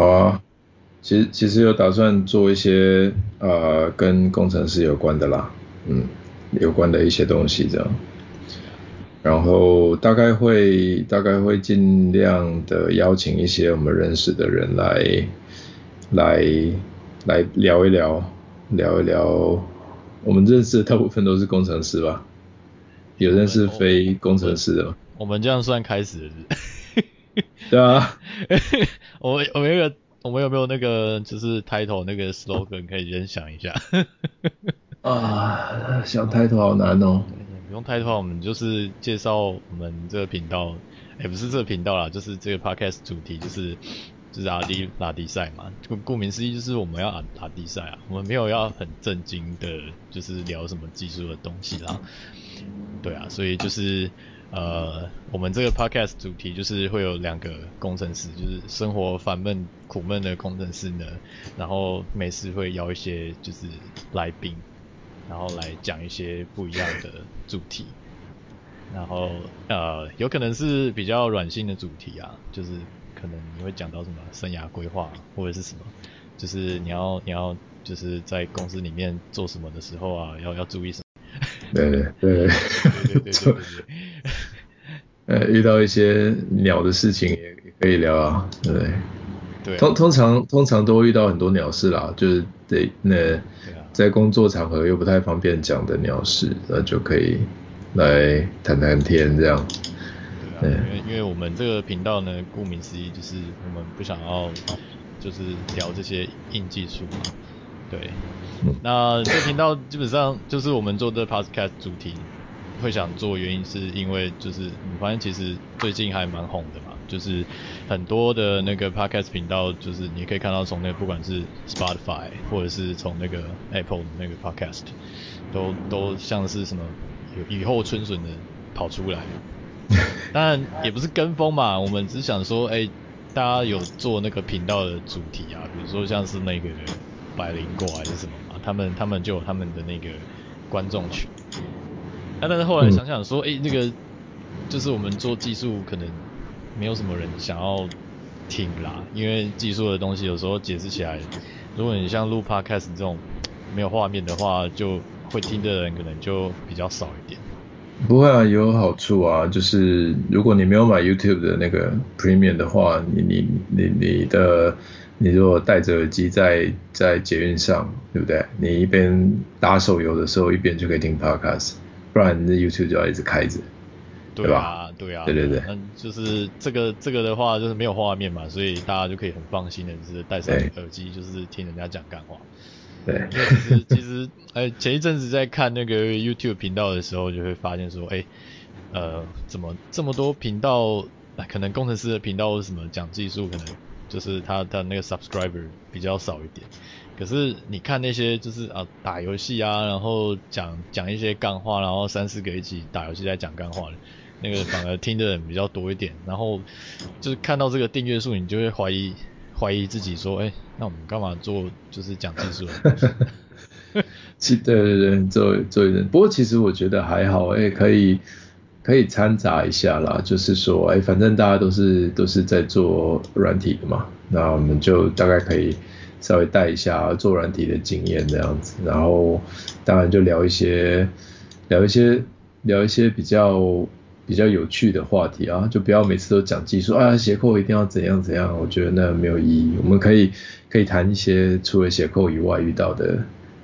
好啊，其实其实有打算做一些呃跟工程师有关的啦，嗯，有关的一些东西这样。然后大概会大概会尽量的邀请一些我们认识的人来来来聊一聊聊一聊，我们认识的大部分都是工程师吧？有认识非工程师的吗？我们这样算开始？对啊，我们我们有个我们有没有那个就是 title 那个 slogan 可以先想一下？啊，想 title 好难哦。不用 title，，我们就是介绍我们这个频道，也、欸、不是这个频道啦，就是这个 podcast 主题就是就是阿迪拉迪赛嘛，顾顾名思义就是我们要阿拉迪赛啊，我们没有要很正经的，就是聊什么技术的东西啦，对啊，所以就是呃，我们这个 podcast 主题就是会有两个工程师，就是生活烦闷苦闷的工程师呢，然后每次会邀一些就是来宾。然后来讲一些不一样的主题，然后呃，有可能是比较软性的主题啊，就是可能你会讲到什么生涯规划或者是什么，就是你要你要就是在公司里面做什么的时候啊，要要注意什么？对对对对对对对。呃，遇到一些鸟的事情也可以聊啊，对不对？对啊。通通常通常都会遇到很多鸟事啦，就是得那。在工作场合又不太方便讲的鸟事，那就可以来谈谈天这样。对啊，因为因为我们这个频道呢，顾名思义就是我们不想要就是聊这些硬技术嘛。对，那这频道基本上就是我们做的 podcast 主题会想做原因是因为就是你发现其实最近还蛮红的嘛。就是很多的那个 podcast 频道，就是你可以看到从那个不管是 Spotify 或者是从那个 Apple 的那个 podcast，都都像是什么雨后春笋的跑出来。当然也不是跟风嘛，我们只想说，哎、欸，大家有做那个频道的主题啊，比如说像是那个百灵果还是什么嘛，他们他们就有他们的那个观众群。那、啊、但是后来想想说，哎、欸，那个就是我们做技术可能。没有什么人想要听啦，因为技术的东西有时候解释起来，如果你像录 podcast 这种没有画面的话，就会听的人可能就比较少一点。不会啊，有好处啊，就是如果你没有买 YouTube 的那个 Premium 的话，你你你你的你如果戴着耳机在在捷运上，对不对？你一边打手游的时候，一边就可以听 podcast，不然你的 YouTube 就要一直开着。对啊，对啊，对对对，嗯，就是这个这个的话，就是没有画面嘛，所以大家就可以很放心的，就是戴上耳机，就是听人家讲干话。对，其实其实，哎，前一阵子在看那个 YouTube 频道的时候，就会发现说，哎，呃，怎么这么多频道，可能工程师的频道或什么讲技术，可能就是他他那个 subscriber 比较少一点。可是你看那些就是啊打游戏啊，然后讲讲一些干话，然后三四个一起打游戏在讲干话。那个反而听的人比较多一点，然后就是看到这个订阅数，你就会怀疑怀疑自己说，哎，那我们干嘛做就是讲技术的？其对对对，做做一点。不过其实我觉得还好，哎，可以可以掺杂一下啦，就是说，哎，反正大家都是都是在做软体的嘛，那我们就大概可以稍微带一下做软体的经验这样子，然后当然就聊一些聊一些聊一些比较。比较有趣的话题啊，就不要每次都讲技术啊，斜扣一定要怎样怎样，我觉得那没有意义。我们可以可以谈一些除了斜扣以外遇到的，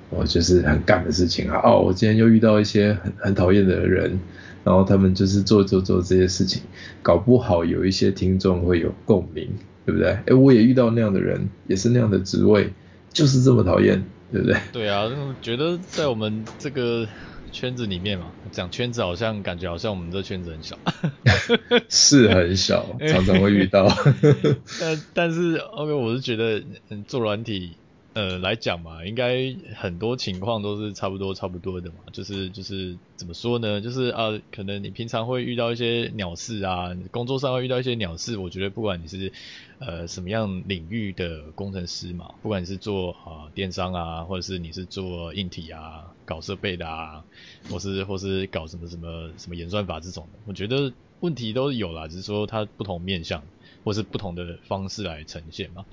哦，就是很干的事情啊。哦，我今天又遇到一些很很讨厌的人，然后他们就是做做做这些事情，搞不好有一些听众会有共鸣，对不对？诶，我也遇到那样的人，也是那样的职位，就是这么讨厌，对不对？对啊，觉得在我们这个。圈子里面嘛，讲圈子好像感觉好像我们这圈子很小，是很小，常常会遇到。但但是，OK，我是觉得做软体呃来讲嘛，应该很多情况都是差不多差不多的嘛。就是就是怎么说呢？就是啊，可能你平常会遇到一些鸟事啊，工作上会遇到一些鸟事。我觉得不管你是呃什么样领域的工程师嘛，不管你是做啊电商啊，或者是你是做硬体啊。搞设备的啊，或是或是搞什么什么什么演算法这种的，我觉得问题都有啦，只是说它不同面向。或是不同的方式来呈现嘛。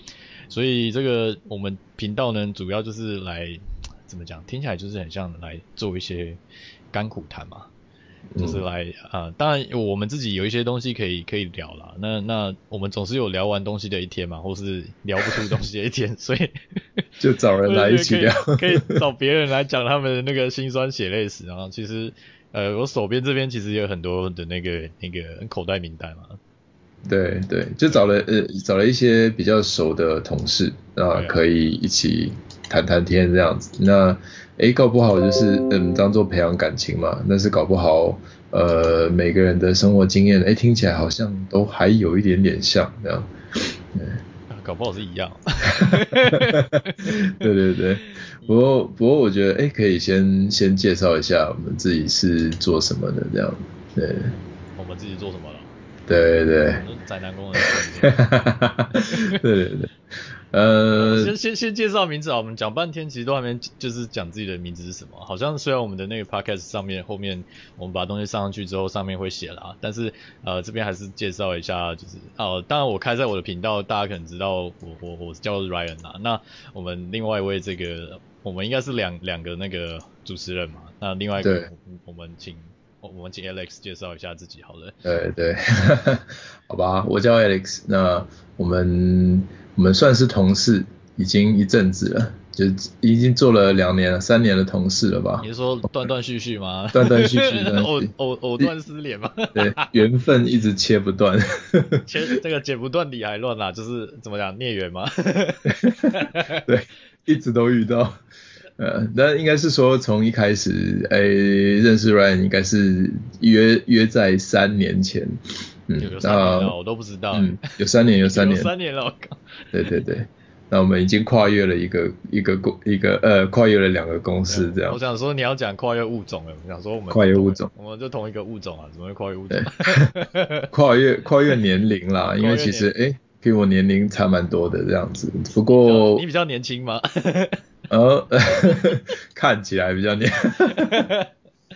所以这个我们频道呢，主要就是来怎么讲？听起来就是很像来做一些甘苦谈嘛。就是来啊、呃，当然我们自己有一些东西可以可以聊啦。那那我们总是有聊完东西的一天嘛，或是聊不出东西的一天，所以 就找人来一起聊，可以，找别人来讲他们的那个辛酸血泪史。然后其实呃，我手边这边其实也有很多的那个那个口袋名单嘛。对对，就找了呃找了一些比较熟的同事啊，可以一起谈谈天这样子。那诶，搞不好就是嗯，当做培养感情嘛。但是搞不好，呃，每个人的生活经验，诶，听起来好像都还有一点点像这样。对，搞不好是一样。对对对，不过不过我觉得，诶，可以先先介绍一下我们自己是做什么的这样。对。我们自己做什么了？对对对。宅男工人。对对对。呃，先先先介绍名字啊，我们讲半天其实都还没就是讲自己的名字是什么，好像虽然我们的那个 podcast 上面后面我们把东西上上去之后上面会写啦，但是呃这边还是介绍一下，就是哦、呃，当然我开在我的频道，大家可能知道我我我叫 Ryan 啊，那我们另外一位这个我们应该是两两个那个主持人嘛，那另外一个，我们请我们请 Alex 介绍一下自己好了。对对，好吧，我叫 Alex，那我们。我们算是同事，已经一阵子了，就已经做了两年了、三年的同事了吧？你是说断断续续吗？断断续续 的，藕藕藕断丝连吗？对，缘分一直切不断。切这个剪不断理还乱啦，就是怎么讲孽缘吗？对，一直都遇到。呃，那应该是说从一开始，哎，认识 Ryan 应该是约约在三年前。嗯，有三年了，我都不知道。嗯，有三年，有三年，有三年了，我靠。对对对，那我们已经跨越了一个一个公一个呃，跨越了两个公司这样。我想说你要讲跨越物种了，我想说我们跨越物种，我们就同一个物种啊，怎么会跨越物种？跨越跨越年龄啦，因为其实哎，跟、欸、我年龄差蛮多的这样子。不过你比较年轻吗？呃，看起来比较年。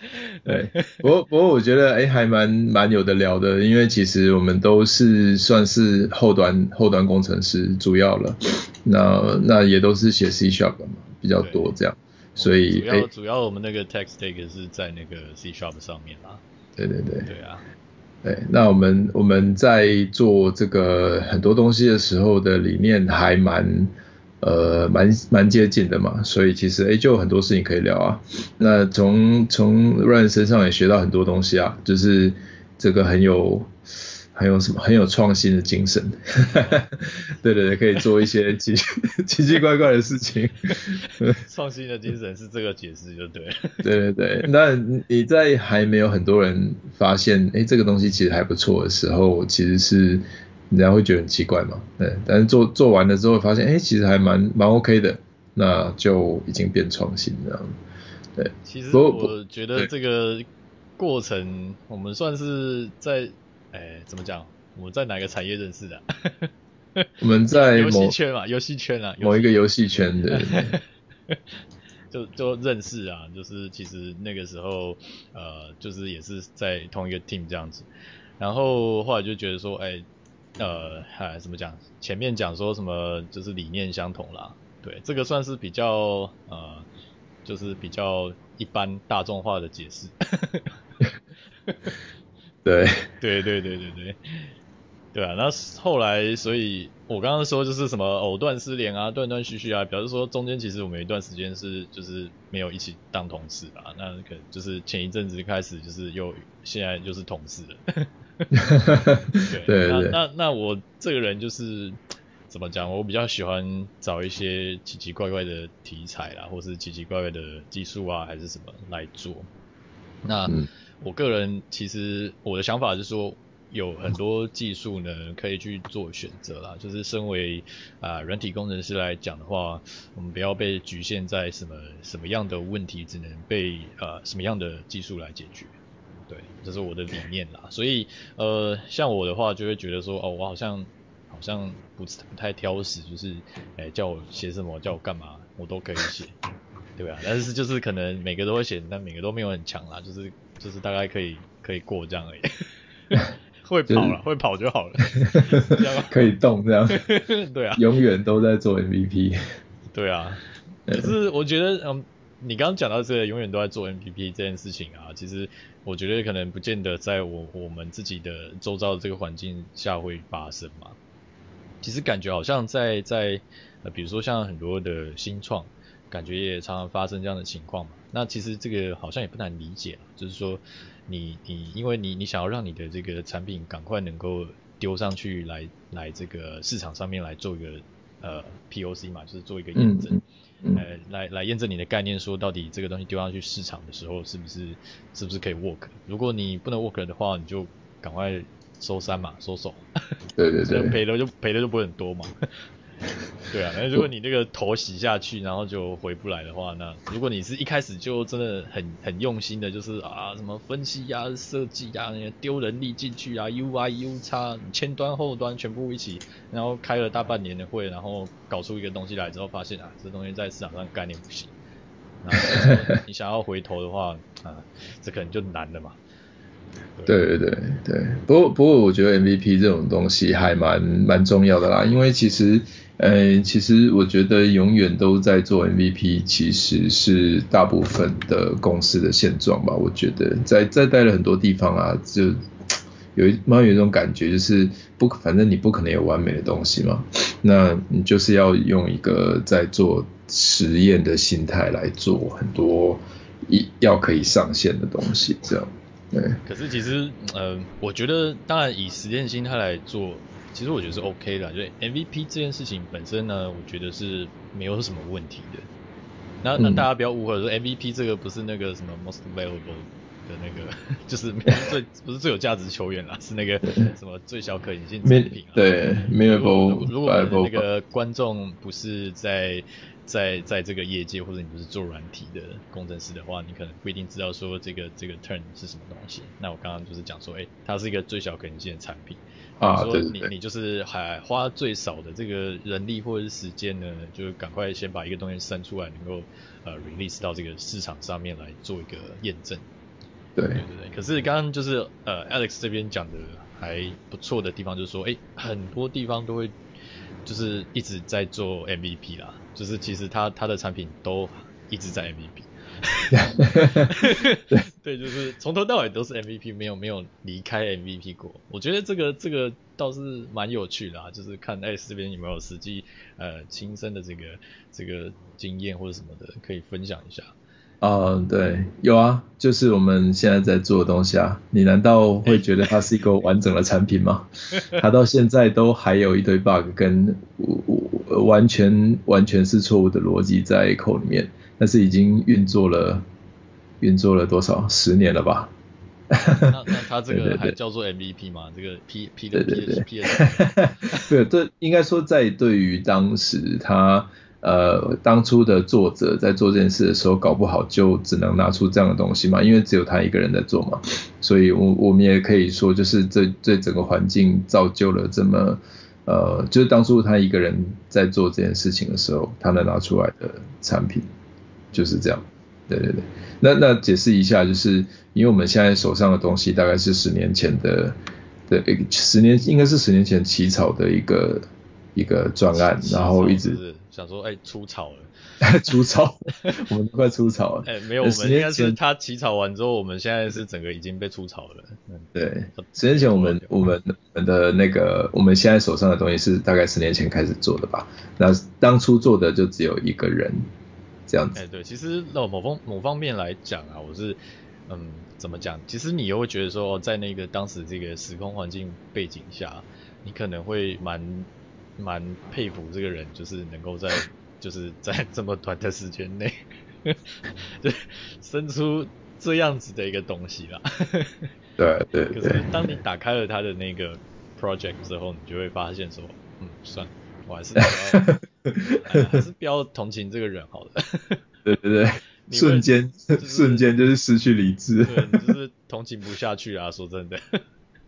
对，不过不过我觉得哎，还蛮蛮有的聊的，因为其实我们都是算是后端后端工程师主要了，那那也都是写 C Sharp 嘛，比较多这样，所以主要主要我们那个 Tech Stack 是在那个 C Sharp 上面啦。对对对。对啊。对，那我们我们在做这个很多东西的时候的理念还蛮。呃，蛮蛮接近的嘛，所以其实诶就有很多事情可以聊啊。那从从 Ryan 身上也学到很多东西啊，就是这个很有很有什么很有创新的精神，对对对，可以做一些奇 奇奇怪怪的事情。创新的精神是这个解释就对了。对对对，那你在还没有很多人发现诶这个东西其实还不错的时候，其实是。人家会觉得很奇怪嘛，对，但是做做完了之后发现，哎，其实还蛮蛮 OK 的，那就已经变创新这样，对。其实我觉得这个过程，我们算是在，哎，怎么讲？我们在哪个产业认识的？我们在游戏圈嘛，游戏圈啊，某一个游戏圈的，就就认识啊，就是其实那个时候，呃，就是也是在同一个 team 这样子，然后后来就觉得说，哎。呃，嗨，怎么讲？前面讲说什么就是理念相同啦，对，这个算是比较呃，就是比较一般大众化的解释。对，对对对对对，对啊。那后来，所以我刚刚说就是什么藕断丝连啊，断断续续啊，表示说中间其实我们有一段时间是就是没有一起当同事吧，那可能就是前一阵子开始就是又现在就是同事了。对，对，对，那那那我这个人就是怎么讲？我比较喜欢找一些奇奇怪怪的题材啦，或是奇奇怪怪的技术啊，还是什么来做。那我个人其实我的想法是说，有很多技术呢可以去做选择啦。就是身为啊软体工程师来讲的话，我们不要被局限在什么什么样的问题，只能被呃什么样的技术来解决。对，这是我的理念啦，所以呃，像我的话就会觉得说，哦，我好像好像不不太挑食，就是，哎，叫我写什么，叫我干嘛，我都可以写，对吧？但是就是可能每个都会写，但每个都没有很强啦，就是就是大概可以可以过这样而已。会跑了，会跑就好了，可以动这样。对啊，永远都在做 MVP。对啊，可是我觉得，嗯，你刚刚讲到这个永远都在做 MVP 这件事情啊，其实我觉得可能不见得在我我们自己的周遭的这个环境下会发生嘛。其实感觉好像在在呃，比如说像很多的新创，感觉也常常发生这样的情况嘛。那其实这个好像也不难理解，就是说你你因为你你想要让你的这个产品赶快能够丢上去来来这个市场上面来做一个呃 POC 嘛，就是做一个验证，呃来来验证你的概念，说到底这个东西丢上去市场的时候是不是是不是可以 work？如果你不能 work 的话，你就赶快。收山嘛，收手。对对对，赔的就赔的就不会很多嘛。对啊，那如果你这个头洗下去，然后就回不来的话，那如果你是一开始就真的很很用心的，就是啊什么分析呀、啊、设计呀、那个丢人力进去啊，UI、UX 前端后端全部一起，然后开了大半年的会，然后搞出一个东西来之后，发现啊这东西在市场上概念不行，那 你想要回头的话啊，这可能就难了嘛。对对对对，不过不过我觉得 MVP 这种东西还蛮蛮重要的啦，因为其实，呃，其实我觉得永远都在做 MVP，其实是大部分的公司的现状吧。我觉得在在待了很多地方啊，就有一蛮有一种感觉，就是不，反正你不可能有完美的东西嘛，那你就是要用一个在做实验的心态来做很多一要可以上线的东西，这样。对，可是其实，呃，我觉得，当然以实验心态来做，其实我觉得是 OK 的，就 MVP 这件事情本身呢，我觉得是没有什么问题的。那那大家不要误会说，MVP 这个不是那个什么 most valuable 的那个，就是最 不是最有价值球员啦，是那个什么最小可行性产品啊。对，没有。如果那个观众不是在。在在这个业界，或者你不是做软体的工程师的话，你可能不一定知道说这个这个 term 是什么东西。那我刚刚就是讲说，哎，它是一个最小可行性的产品。啊，说你你就是还花最少的这个人力或者是时间呢，就赶快先把一个东西生出来，能够呃 release 到这个市场上面来做一个验证。对对对对。可是刚刚就是呃 Alex 这边讲的还不错的地方，就是说，哎，很多地方都会就是一直在做 MVP 啦。就是其实他他的产品都一直在 MVP，对，就是从头到尾都是 MVP，没有没有离开 MVP 过。我觉得这个这个倒是蛮有趣的啊，就是看 Alex 这边有没有实际呃亲身的这个这个经验或者什么的，可以分享一下。嗯，对，有啊，就是我们现在在做的东西啊。你难道会觉得它是一个完整的产品吗？它到现在都还有一堆 bug 跟完全完全是错误的逻辑在 code 里面，但是已经运作了运作了多少十年了吧？那那他 这个还叫做 MVP 吗？这个 P P 的 P P 的？对，这应该说在对于当时他。呃，当初的作者在做这件事的时候，搞不好就只能拿出这样的东西嘛，因为只有他一个人在做嘛，所以我我们也可以说，就是这这整个环境造就了这么，呃，就是当初他一个人在做这件事情的时候，他能拿出来的产品就是这样。对对对，那那解释一下，就是因为我们现在手上的东西大概是十年前的的一十年，应该是十年前起草的一个一个专案，然后一直。想说，哎、欸，出草了，出草，我们都快出草了。哎、欸，没有，我们应该是他起草完之后，我们现在是整个已经被出草了。嗯，对，十年前我们我们我们的那个我们现在手上的东西是大概十年前开始做的吧？那当初做的就只有一个人这样子。哎、欸，对，其实那某方某方面来讲啊，我是嗯，怎么讲？其实你又会觉得说，在那个当时这个时空环境背景下，你可能会蛮。蛮佩服这个人，就是能够在 就是在这么短的时间内，对生出这样子的一个东西啦。对对。可是当你打开了他的那个 project 之后，你就会发现说，嗯，算了，我还是比较 还是不要同情这个人好了。对 对对。瞬间、就是、瞬间就是失去理智。对，就是同情不下去啊，说真的。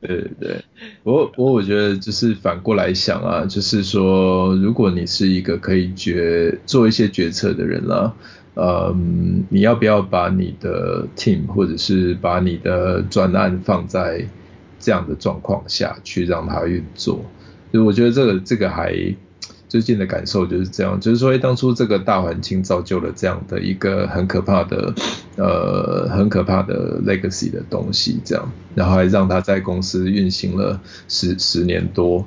对对，不过不过我觉得就是反过来想啊，就是说如果你是一个可以决做一些决策的人啦，嗯，你要不要把你的 team 或者是把你的专案放在这样的状况下去让它运作。所以我觉得这个这个还。最近的感受就是这样，就是说，当初这个大环境造就了这样的一个很可怕的，呃，很可怕的 legacy 的东西，这样，然后还让他在公司运行了十十年多。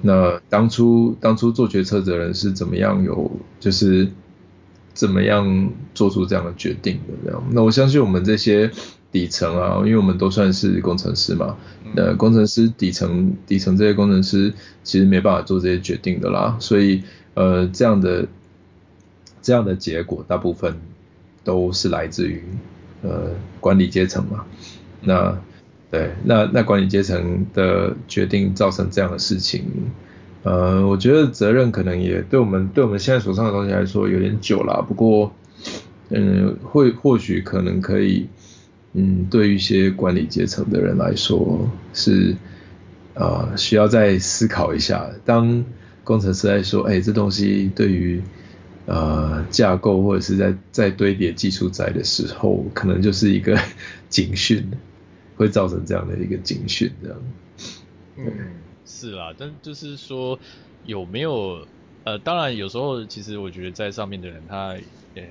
那当初当初做决策的人是怎么样有，就是怎么样做出这样的决定的？这样，那我相信我们这些。底层啊，因为我们都算是工程师嘛，呃，工程师底层底层这些工程师其实没办法做这些决定的啦，所以呃这样的这样的结果大部分都是来自于呃管理阶层嘛，那对，那那管理阶层的决定造成这样的事情，呃，我觉得责任可能也对我们对我们现在手上的东西来说有点久了，不过嗯，会或许可能可以。嗯，对于一些管理阶层的人来说，是呃需要再思考一下。当工程师在说，哎，这东西对于呃架构或者是在在堆叠技术载的时候，可能就是一个 警讯，会造成这样的一个警讯，这样。嗯，是啦，但就是说有没有呃，当然有时候其实我觉得在上面的人他呃。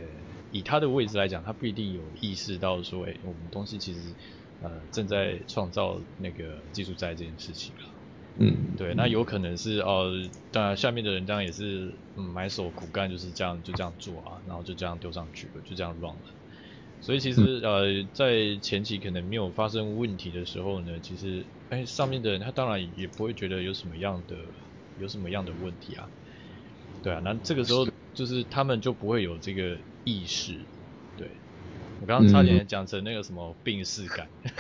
以他的位置来讲，他不一定有意识到说，哎、欸，我们东西其实呃正在创造那个技术债这件事情了。嗯，对，那有可能是哦、呃，当然下面的人当然也是嗯埋首苦干，就是这样就这样做啊，然后就这样丢上去了，就这样 run 了。所以其实、嗯、呃在前期可能没有发生问题的时候呢，其实哎、欸、上面的人他当然也不会觉得有什么样的有什么样的问题啊。对啊，那这个时候就是他们就不会有这个。意识，对，我刚刚差点讲成那个什么病逝感，嗯、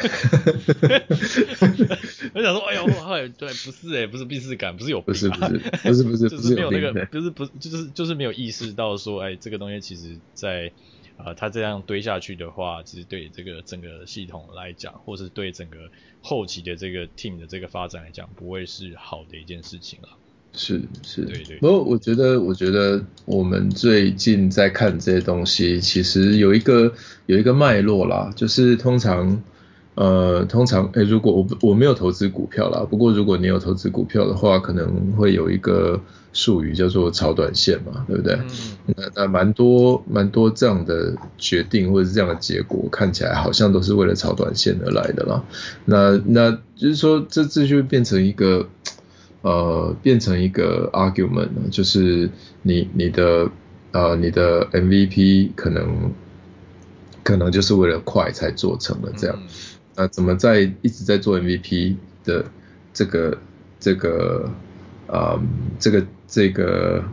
我想说，哎呦，哎，对，不是哎，不是病逝感，不是有病，不是不是不是不是，就是没有那个，就是不就是就是没有意识到说，哎，这个东西其实在啊，它、呃、这样堆下去的话，其实对这个整个系统来讲，或是对整个后期的这个 team 的这个发展来讲，不会是好的一件事情了。是是，对对。不过我觉得，我觉得我们最近在看这些东西，其实有一个有一个脉络啦，就是通常，呃，通常，诶，如果我我没有投资股票啦，不过如果你有投资股票的话，可能会有一个术语叫做炒短线嘛，对不对？嗯。那那蛮多蛮多这样的决定或者是这样的结果，看起来好像都是为了炒短线而来的啦。那那就是说，这这就变成一个。呃，变成一个 argument 呢，就是你你的呃你的 MVP 可能可能就是为了快才做成了这样，那、嗯、怎么在一直在做 MVP 的这个这个啊、呃、这个这个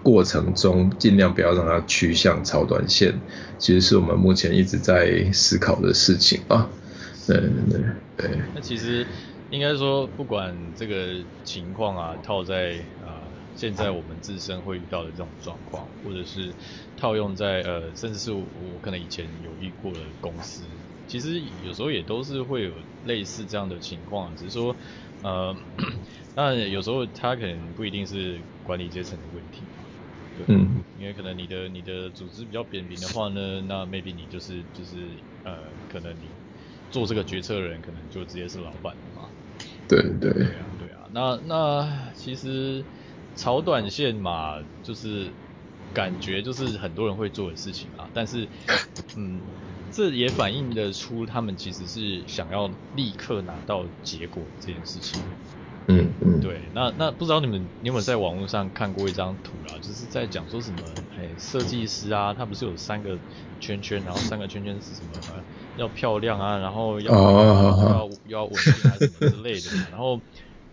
过程中，尽量不要让它趋向超短线，其实是我们目前一直在思考的事情啊。对对对对。那其实。应该说，不管这个情况啊，套在啊、呃、现在我们自身会遇到的这种状况，或者是套用在呃，甚至是我，我可能以前有遇过的公司，其实有时候也都是会有类似这样的情况，只是说呃，那有时候它可能不一定是管理阶层的问题，对，嗯，因为可能你的你的组织比较扁平的话呢，那 maybe 你就是就是呃，可能你做这个决策的人可能就直接是老板。对对对啊对啊，那那其实炒短线嘛，就是感觉就是很多人会做的事情啊，但是 嗯，这也反映得出他们其实是想要立刻拿到结果这件事情。嗯嗯，对，那那不知道你们你有没有在网络上看过一张图啦，就是在讲说什么，哎，设计师啊，他不是有三个圈圈，然后三个圈圈是什么？要漂亮啊，然后要、oh, 要要稳定啊什么之类的嘛，然后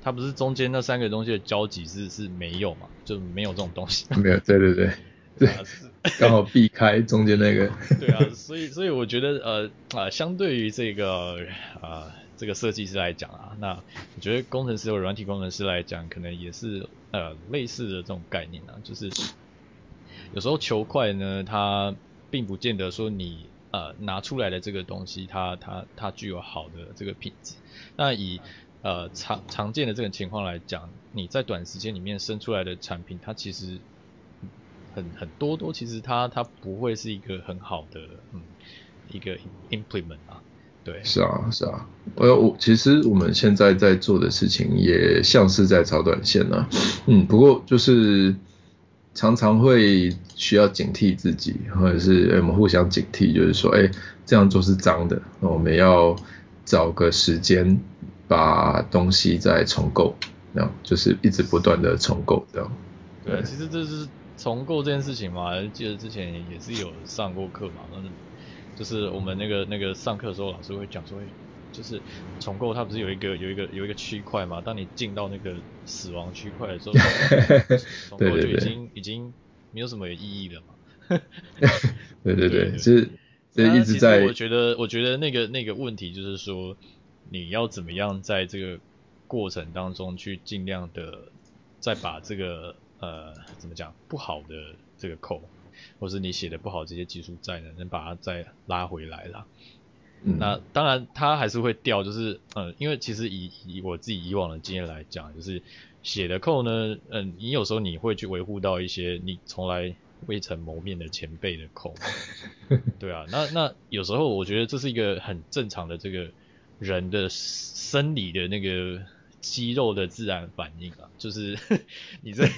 它不是中间那三个东西的交集是是没有嘛，就没有这种东西。没有，对对对，对，刚好避开中间那个。对啊，所以所以我觉得呃啊、呃，相对于这个啊、呃、这个设计师来讲啊，那我觉得工程师或软体工程师来讲，可能也是呃类似的这种概念啊，就是有时候求快呢，它并不见得说你。呃，拿出来的这个东西，它它它具有好的这个品质。那以呃常常见的这种情况来讲，你在短时间里面生出来的产品，它其实很很多都其实它它不会是一个很好的嗯一个 implement 啊。对，是啊是啊，呃我其实我们现在在做的事情也像是在炒短线呢、啊，嗯，不过就是常常会需要警惕自己，或者是我们互相警惕，就是说，哎，这样做是脏的，那我们要找个时间把东西再重构，这样就是一直不断的重构这样。对，其实这是重构这件事情嘛，记得之前也是有上过课嘛，那就是我们那个那个上课的时候，老师会讲说，就是重构它不是有一个有一个有一个区块嘛？当你进到那个死亡区块的时候，重构就已经已经没有什么意义了嘛。对对对，是这一直在。我觉得我觉得那个那个问题就是说，你要怎么样在这个过程当中去尽量的再把这个呃怎么讲不好的这个扣。或是你写的不好，这些技术债呢，能把它再拉回来啦。嗯、那当然，它还是会掉，就是嗯，因为其实以以我自己以往的经验来讲，就是写的扣呢，嗯，你有时候你会去维护到一些你从来未曾谋面的前辈的扣，对啊，那那有时候我觉得这是一个很正常的这个人的生理的那个肌肉的自然反应啊，就是 你在。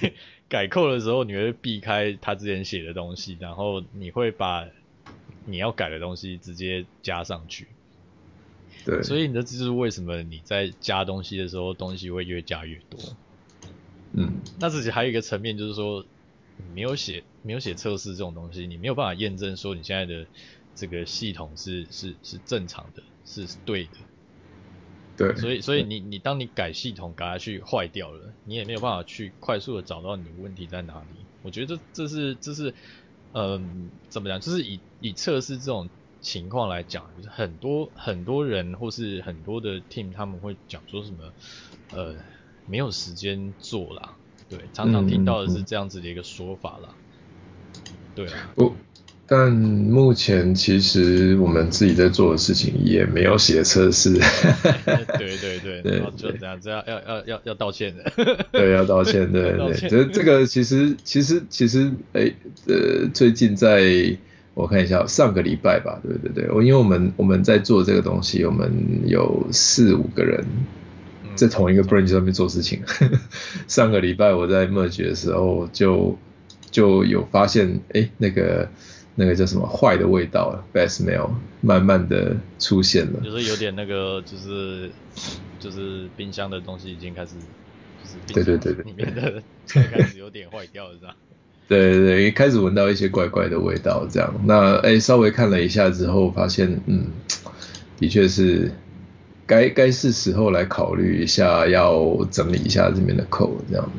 改扣的时候，你会避开他之前写的东西，然后你会把你要改的东西直接加上去。对，所以你这就是为什么你在加东西的时候，东西会越加越多。嗯，那自己还有一个层面就是说，你没有写没有写测试这种东西，你没有办法验证说你现在的这个系统是是是正常的，是对的。对，所以所以你你当你改系统改下去坏掉了，你也没有办法去快速的找到你的问题在哪里。我觉得这这是这是，嗯、呃，怎么讲？就是以以测试这种情况来讲，就是很多很多人或是很多的 team 他们会讲说什么，呃，没有时间做啦。对，常常听到的是这样子的一个说法啦。嗯、对啊。但目前其实我们自己在做的事情也没有写测试。对 对对，对，就这样，这样要要要要道歉的。对，要道歉，对对对。这这个其实其实其实诶呃最近在我看一下上个礼拜吧，对对对，我因为我们我们在做这个东西，我们有四五个人在同一个 branch 上面做事情。上个礼拜我在 merge 的时候就就有发现，诶那个。那个叫什么坏的味道，bad smell，慢慢的出现了。就是有点那个，就是就是冰箱的东西已经开始，就是对对对对，里面的 开始有点坏掉了，是吧？对对对，一开始闻到一些怪怪的味道，这样。那哎，稍微看了一下之后，发现嗯，的确是。该该是时候来考虑一下，要整理一下这边的扣这样。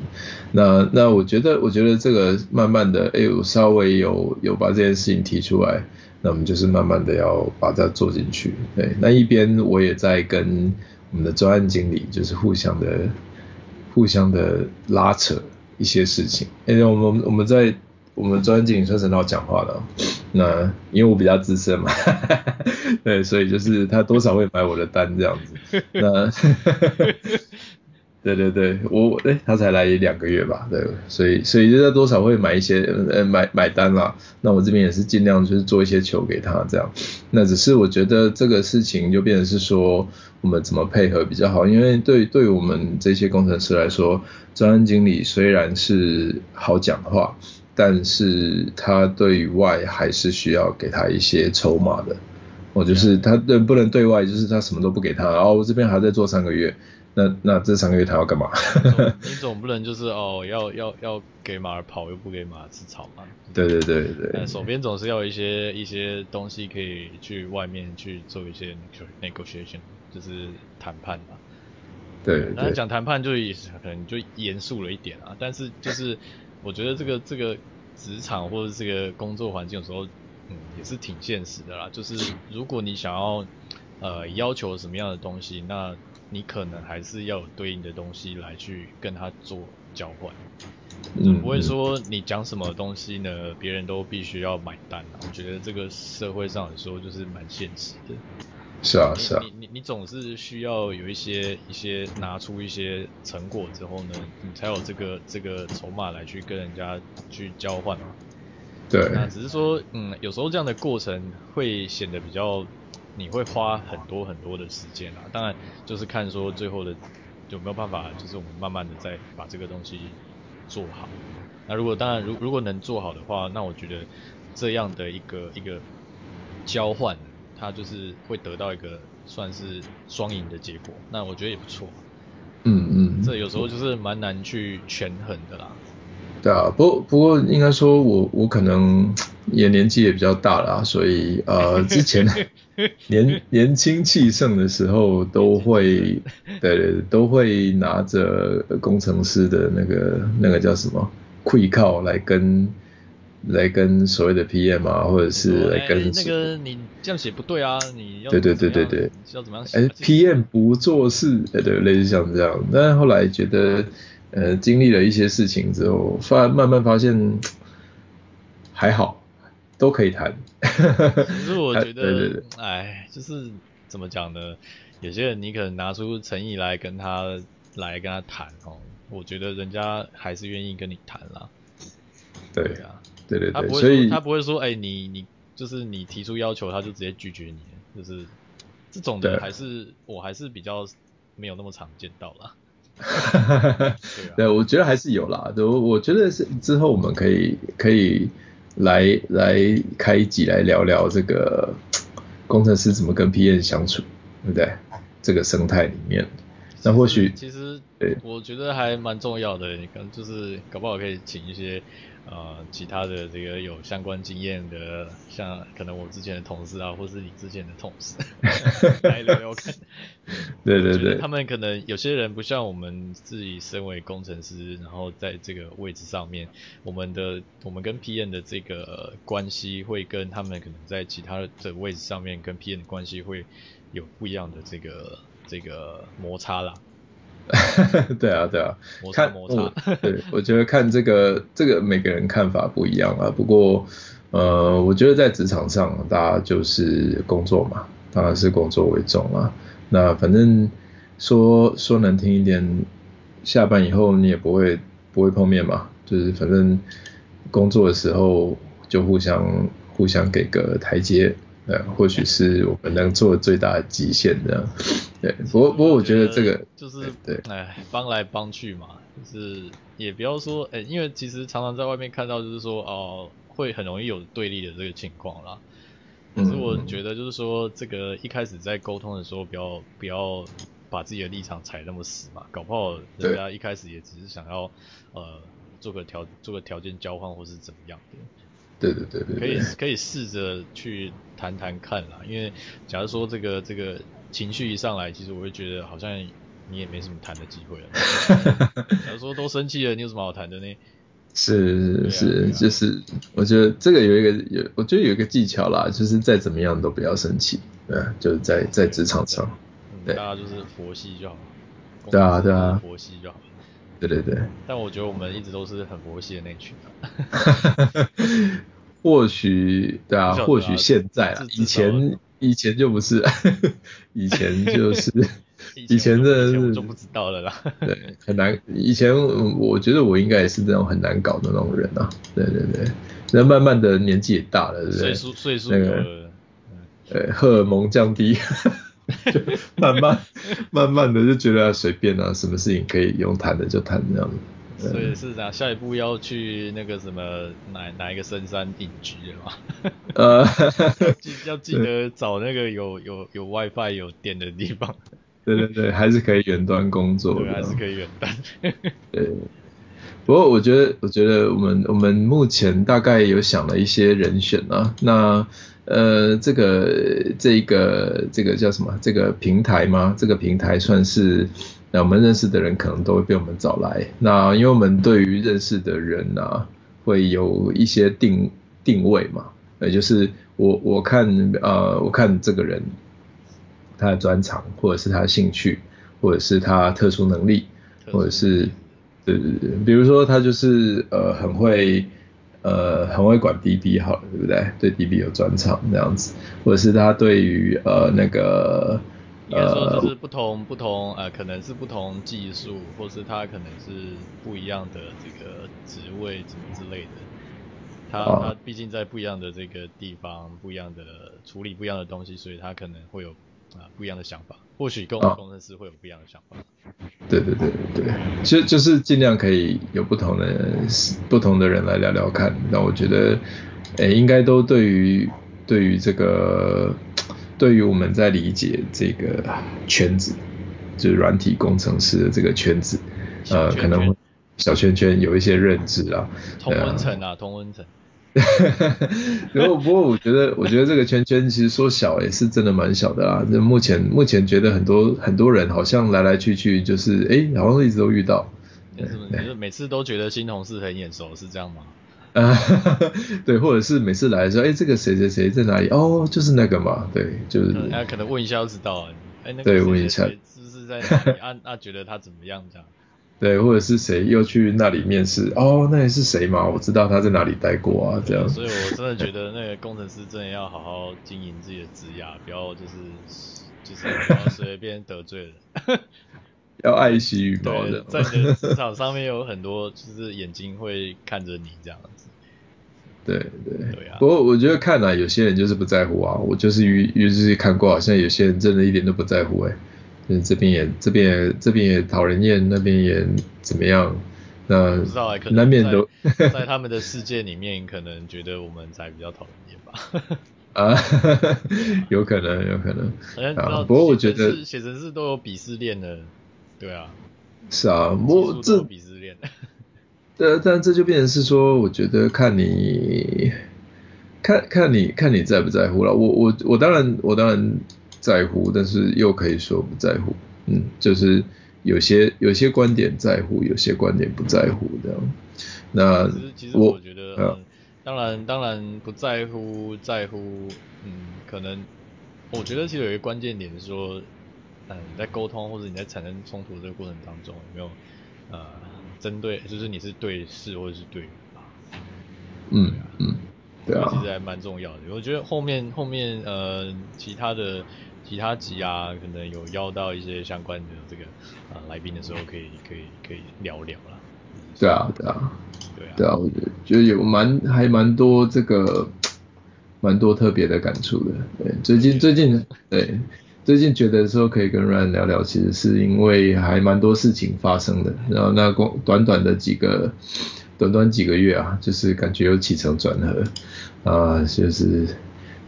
那那我觉得，我觉得这个慢慢的，哎，我稍微有有把这件事情提出来，那我们就是慢慢的要把它做进去。对，那一边我也在跟我们的专案经理，就是互相的互相的拉扯一些事情。哎，我们我们在。我们专案经理算是很好讲话的，那因为我比较资深嘛，对，所以就是他多少会买我的单这样子。那，对对对，我诶他才来两个月吧，对，所以所以就是多少会买一些呃买买单啦。那我这边也是尽量就是做一些球给他这样。那只是我觉得这个事情就变成是说我们怎么配合比较好，因为对对我们这些工程师来说，专案经理虽然是好讲话。但是他对外还是需要给他一些筹码的，我就是他对不能对外，就是他什么都不给他，然后我这边还在做三个月，那那这三个月他要干嘛？你总不能就是哦要要要给马儿跑又不给马儿吃草嘛？对对对对。手边总是要一些一些东西可以去外面去做一些 negotiation，就是谈判嘛。对，对。那讲谈判就也可能就严肃了一点啊，但是就是。我觉得这个这个职场或者这个工作环境有时候，嗯，也是挺现实的啦。就是如果你想要呃要求什么样的东西，那你可能还是要有对应的东西来去跟他做交换。就不会说你讲什么东西呢，别人都必须要买单啊。我觉得这个社会上来说就是蛮现实的。是啊，是啊，你你你总是需要有一些一些拿出一些成果之后呢，你才有这个这个筹码来去跟人家去交换嘛。对。那只是说，嗯，有时候这样的过程会显得比较你会花很多很多的时间啊。当然就是看说最后的有没有办法，就是我们慢慢的再把这个东西做好。那如果当然如如果能做好的话，那我觉得这样的一个一个交换，它就是会得到一个算是双赢的结果。那我觉得也不错。嗯嗯，这有时候就是蛮难去权衡的啦。对啊，不不过应该说我我可能也年纪也比较大了，所以呃之前 年年轻气盛的时候都会对对都会拿着工程师的那个那个叫什么会靠来跟来跟所谓的 PM 啊，或者是来跟、欸、那个你这样写不对啊，你要对对对对对，要怎么样写？哎，PM 不做事，对对，类似像这样，但是后来觉得。呃，经历了一些事情之后，发慢慢发现还好，都可以谈。其实我 觉得，对哎，就是怎么讲呢？有些人你可能拿出诚意来跟他来跟他谈哦，我觉得人家还是愿意跟你谈啦。对啊，对对对，他不会说，所以他不会说，哎，你你就是你提出要求，他就直接拒绝你，就是这种的，还是我还是比较没有那么常见到啦。哈哈哈哈对，我觉得还是有啦。我我觉得是之后我们可以可以来来开一集来聊聊这个工程师怎么跟 PM 相处，对不对？这个生态里面，那或许其实对，我觉得还蛮重要的。你可能就是搞不好可以请一些。呃，其他的这个有相关经验的，像可能我之前的同事啊，或是你之前的同事，来聊聊看。对 对对，他们可能有些人不像我们自己身为工程师，然后在这个位置上面，我们的我们跟 PM 的这个关系会跟他们可能在其他的位置上面跟 PM 的关系会有不一样的这个这个摩擦啦。对啊，对啊，摩擦摩擦。我对，我觉得看这个这个每个人看法不一样啊。不过，呃，我觉得在职场上，大家就是工作嘛，当然是工作为重啊。那反正说说难听一点，下班以后你也不会不会碰面嘛，就是反正工作的时候就互相互相给个台阶。对，或许是我们能做的最大的极限这样。对，不过不过我觉得这个就是对，哎，帮来帮去嘛，就是也不要说哎，因为其实常常在外面看到就是说哦，会很容易有对立的这个情况啦。可是我觉得就是说，这个一开始在沟通的时候，不要不要把自己的立场踩那么死嘛，搞不好人家一开始也只是想要呃做个条做个条件交换或是怎么样的。对对对对，可以可以试着去谈谈看啦，因为假如说这个这个情绪一上来，其实我会觉得好像你也没什么谈的机会了。假如说都生气了，你有什么好谈的呢？是是就是我觉得这个有一个有，我觉得有一个技巧啦，就是再怎么样都不要生气，对，就是在在职场上，对，大家就是佛系就好。对啊对啊，佛系就好。对对对，但我觉得我们一直都是很佛系的那群。或许对啊，或许现在啊，以前以前就不是，以前就是 以前的是就不知道了啦。对，很难。以前我觉得我应该也是那种很难搞的那种人啊。对对对，那慢慢的年纪也大了，对不对？岁数岁数那个，对，荷尔蒙降低。就慢慢 慢慢的就觉得随便啊，什么事情可以用谈的就谈这样子。所以是啊下一步要去那个什么哪哪一个深山隐居了吗？呃，记要记得找那个有有有 WiFi 有电的地方。对对对，还是可以远端工作。对，还是可以远端。对。不过我觉得，我觉得我们我们目前大概有想了一些人选啊，那。呃，这个这个这个叫什么？这个平台吗？这个平台算是那我们认识的人可能都会被我们找来。那因为我们对于认识的人啊，会有一些定定位嘛。也就是我我看呃我看这个人他的专长，或者是他的兴趣，或者是他特殊能力，或者是对对对，比如说他就是呃很会。呃，很会管 DB 好了，对不对？对 DB 有专长这样子，或者是他对于呃那个呃，应该说就是不同不同呃，可能是不同技术，或是他可能是不一样的这个职位什么之类的。他他毕竟在不一样的这个地方，不一样的处理不一样的东西，所以他可能会有啊不一样的想法。或许跟我们工程师会有不一样的想法。对对对对，其实就是尽量可以有不同的不同的人来聊聊看。那我觉得，诶，应该都对于对于这个对于我们在理解这个圈子，就是软体工程师的这个圈子，圈圈呃，可能小圈圈有一些认知啊。同温层啊，同温层。然后不过我觉得，我觉得这个圈圈其实说小也是真的蛮小的啦。就目前目前觉得很多很多人好像来来去去，就是哎，好像一直都遇到。是不是每次都觉得新同事很眼熟，是这样吗？啊，对，或者是每次来的时候，哎，这个谁谁谁在哪里？哦，就是那个嘛，对，就是。哎，可能问一下就知道了。哎，对，问一下是不是在哪里？啊 啊，觉得他怎么样这样？对，或者是谁又去那里面试？哦，那里是谁嘛？我知道他在哪里待过啊，这样。所以我真的觉得那个工程师真的要好好经营自己的职业，不要就是就是不要随便得罪人。要爱惜羽 毛的。在你的职场上面有很多就是眼睛会看着你这样子。对对对啊。不过我觉得看来、啊、有些人就是不在乎啊，我就是于于是看过，好像有些人真的一点都不在乎哎、欸。这边也这边也这边也讨人厌，那边也怎么样？那不知道、欸、可能难免都 在他们的世界里面，可能觉得我们才比较讨人厌吧。啊，有可能，有可能。啊，不过我觉得写程式都有鄙视链的，对啊。是啊，不过这鄙视链。对，但这就变成是说，我觉得看你看看你看你在不在乎了。我我我当然我当然。在乎，但是又可以说不在乎，嗯，就是有些有些观点在乎，有些观点不在乎这样。那其实我觉得，嗯，当然当然不在乎在乎，嗯，可能我觉得其实有一个关键点是说，嗯，你在沟通或者你在产生冲突的这个过程当中，有没有呃针对，就是你是对事或者是对人吧？嗯嗯，对啊，其实还蛮重要的。我觉得后面后面呃其他的。其他集啊，可能有邀到一些相关的这个啊、呃、来宾的时候，可以可以可以聊聊啦。对啊，对啊，对啊，对啊，我觉得有蛮还蛮多这个蛮多特别的感触的。对，最近最近对最近觉得说可以跟 Ryan 聊聊，其实是因为还蛮多事情发生的。然后那光短短的几个短短几个月啊，就是感觉有起承转合啊、呃，就是。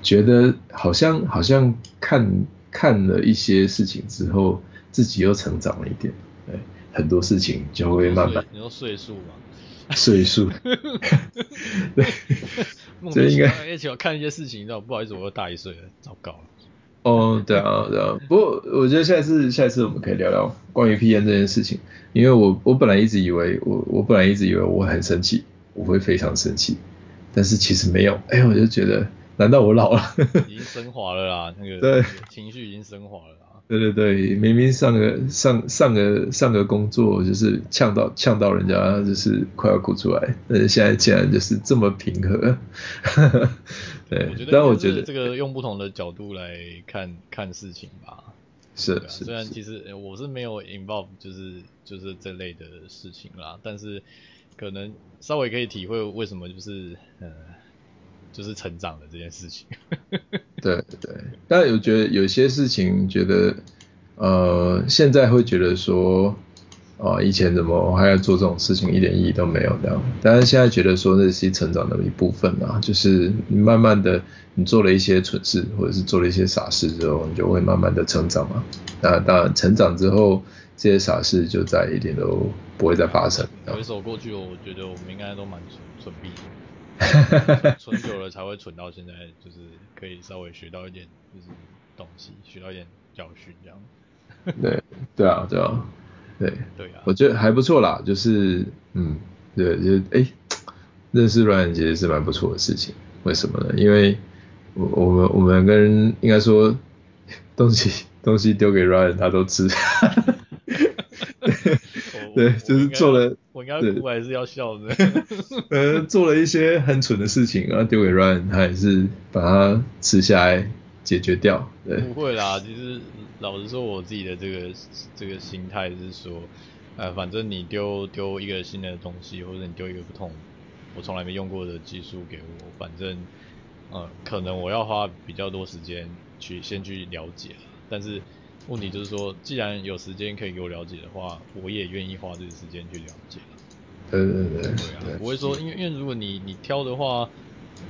觉得好像好像看看了一些事情之后，自己又成长了一点，对，很多事情就会慢慢。你说岁数吗？岁数。对。这应该一起要看一些事情，你知道不好意思，我又大一岁了，糟糕了。哦，对啊，对啊。不过我觉得下一次下一次我们可以聊聊关于 PM 这件事情，因为我我本来一直以为我我本来一直以为我很生气，我会非常生气，但是其实没有，哎，我就觉得。难道我老了？已经升华了啦，那个对情绪已经升华了啦。对对对，明明上个上上个上个工作就是呛到呛到人家就是快要哭出来，但是现在竟然就是这么平和。对，我觉得但我觉得这个用不同的角度来看看事情吧。是，虽然其实我是没有 involve 就是就是这类的事情啦，但是可能稍微可以体会为什么就是呃。就是成长的这件事情，对对，但有觉得有些事情觉得，呃，现在会觉得说，啊、呃，以前怎么我还要做这种事情，一点意义都没有这样。但是现在觉得说，那是成长的一部分啊，就是你慢慢的，你做了一些蠢事，或者是做了一些傻事之后，你就会慢慢的成长嘛。那当然，成长之后，这些傻事就再一点都不会再发生。回首过去，我觉得我们应该都蛮蠢蠢逼。存久了才会存到现在，就是可以稍微学到一点，就是东西，学到一点教训这样。对，对啊，对啊，对，对啊，我觉得还不错啦，就是，嗯，对，就是，哎，认识 Ryan 其实是蛮不错的事情。为什么呢？因为我我们我们跟应该说东西东西丢给 Ryan，他都吃。对，就是做了，我应该哭还是要笑的。呃，做了一些很蠢的事情，然后丢给 Ryan，他也是把它吃下来解决掉。对，不会啦，其实老实说，我自己的这个这个心态是说，呃，反正你丢丢一个新的东西，或者你丢一个不同我从来没用过的技术给我，反正呃可能我要花比较多时间去先去了解，但是问题就是说，既然有时间可以给我了解的话，我也愿意花这个时间去了解。对对对，对啊，不会说，因为因为如果你你挑的话，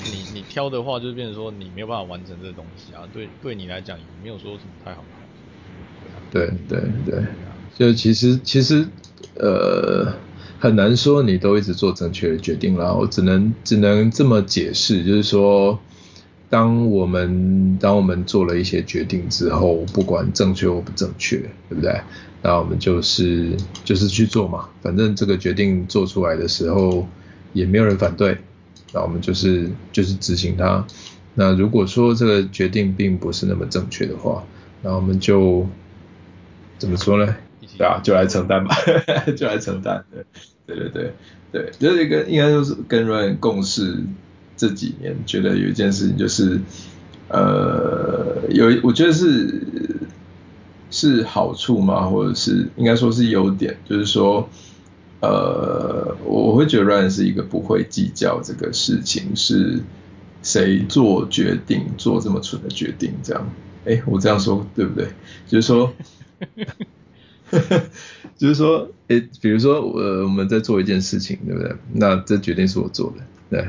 你你挑的话，就变成说你没有办法完成这个东西啊，对对你来讲也没有说什么太好。对对对，就其实其实呃很难说你都一直做正确的决定啦，我只能只能这么解释，就是说。当我们当我们做了一些决定之后，不管正确或不正确，对不对？那我们就是就是去做嘛，反正这个决定做出来的时候也没有人反对，那我们就是就是执行它。那如果说这个决定并不是那么正确的话，那我们就怎么说呢？对啊，就来承担吧，就来承担。对对对对，就是一个应该就是跟 Ryan 共事。这几年觉得有一件事情就是，呃，有我觉得是是好处嘛，或者是应该说是优点，就是说，呃，我会觉得 Ryan 是一个不会计较这个事情是谁做决定，做这么蠢的决定这样。哎，我这样说对不对？就是说，就是说，哎，比如说我我们在做一件事情，对不对？那这决定是我做的，对。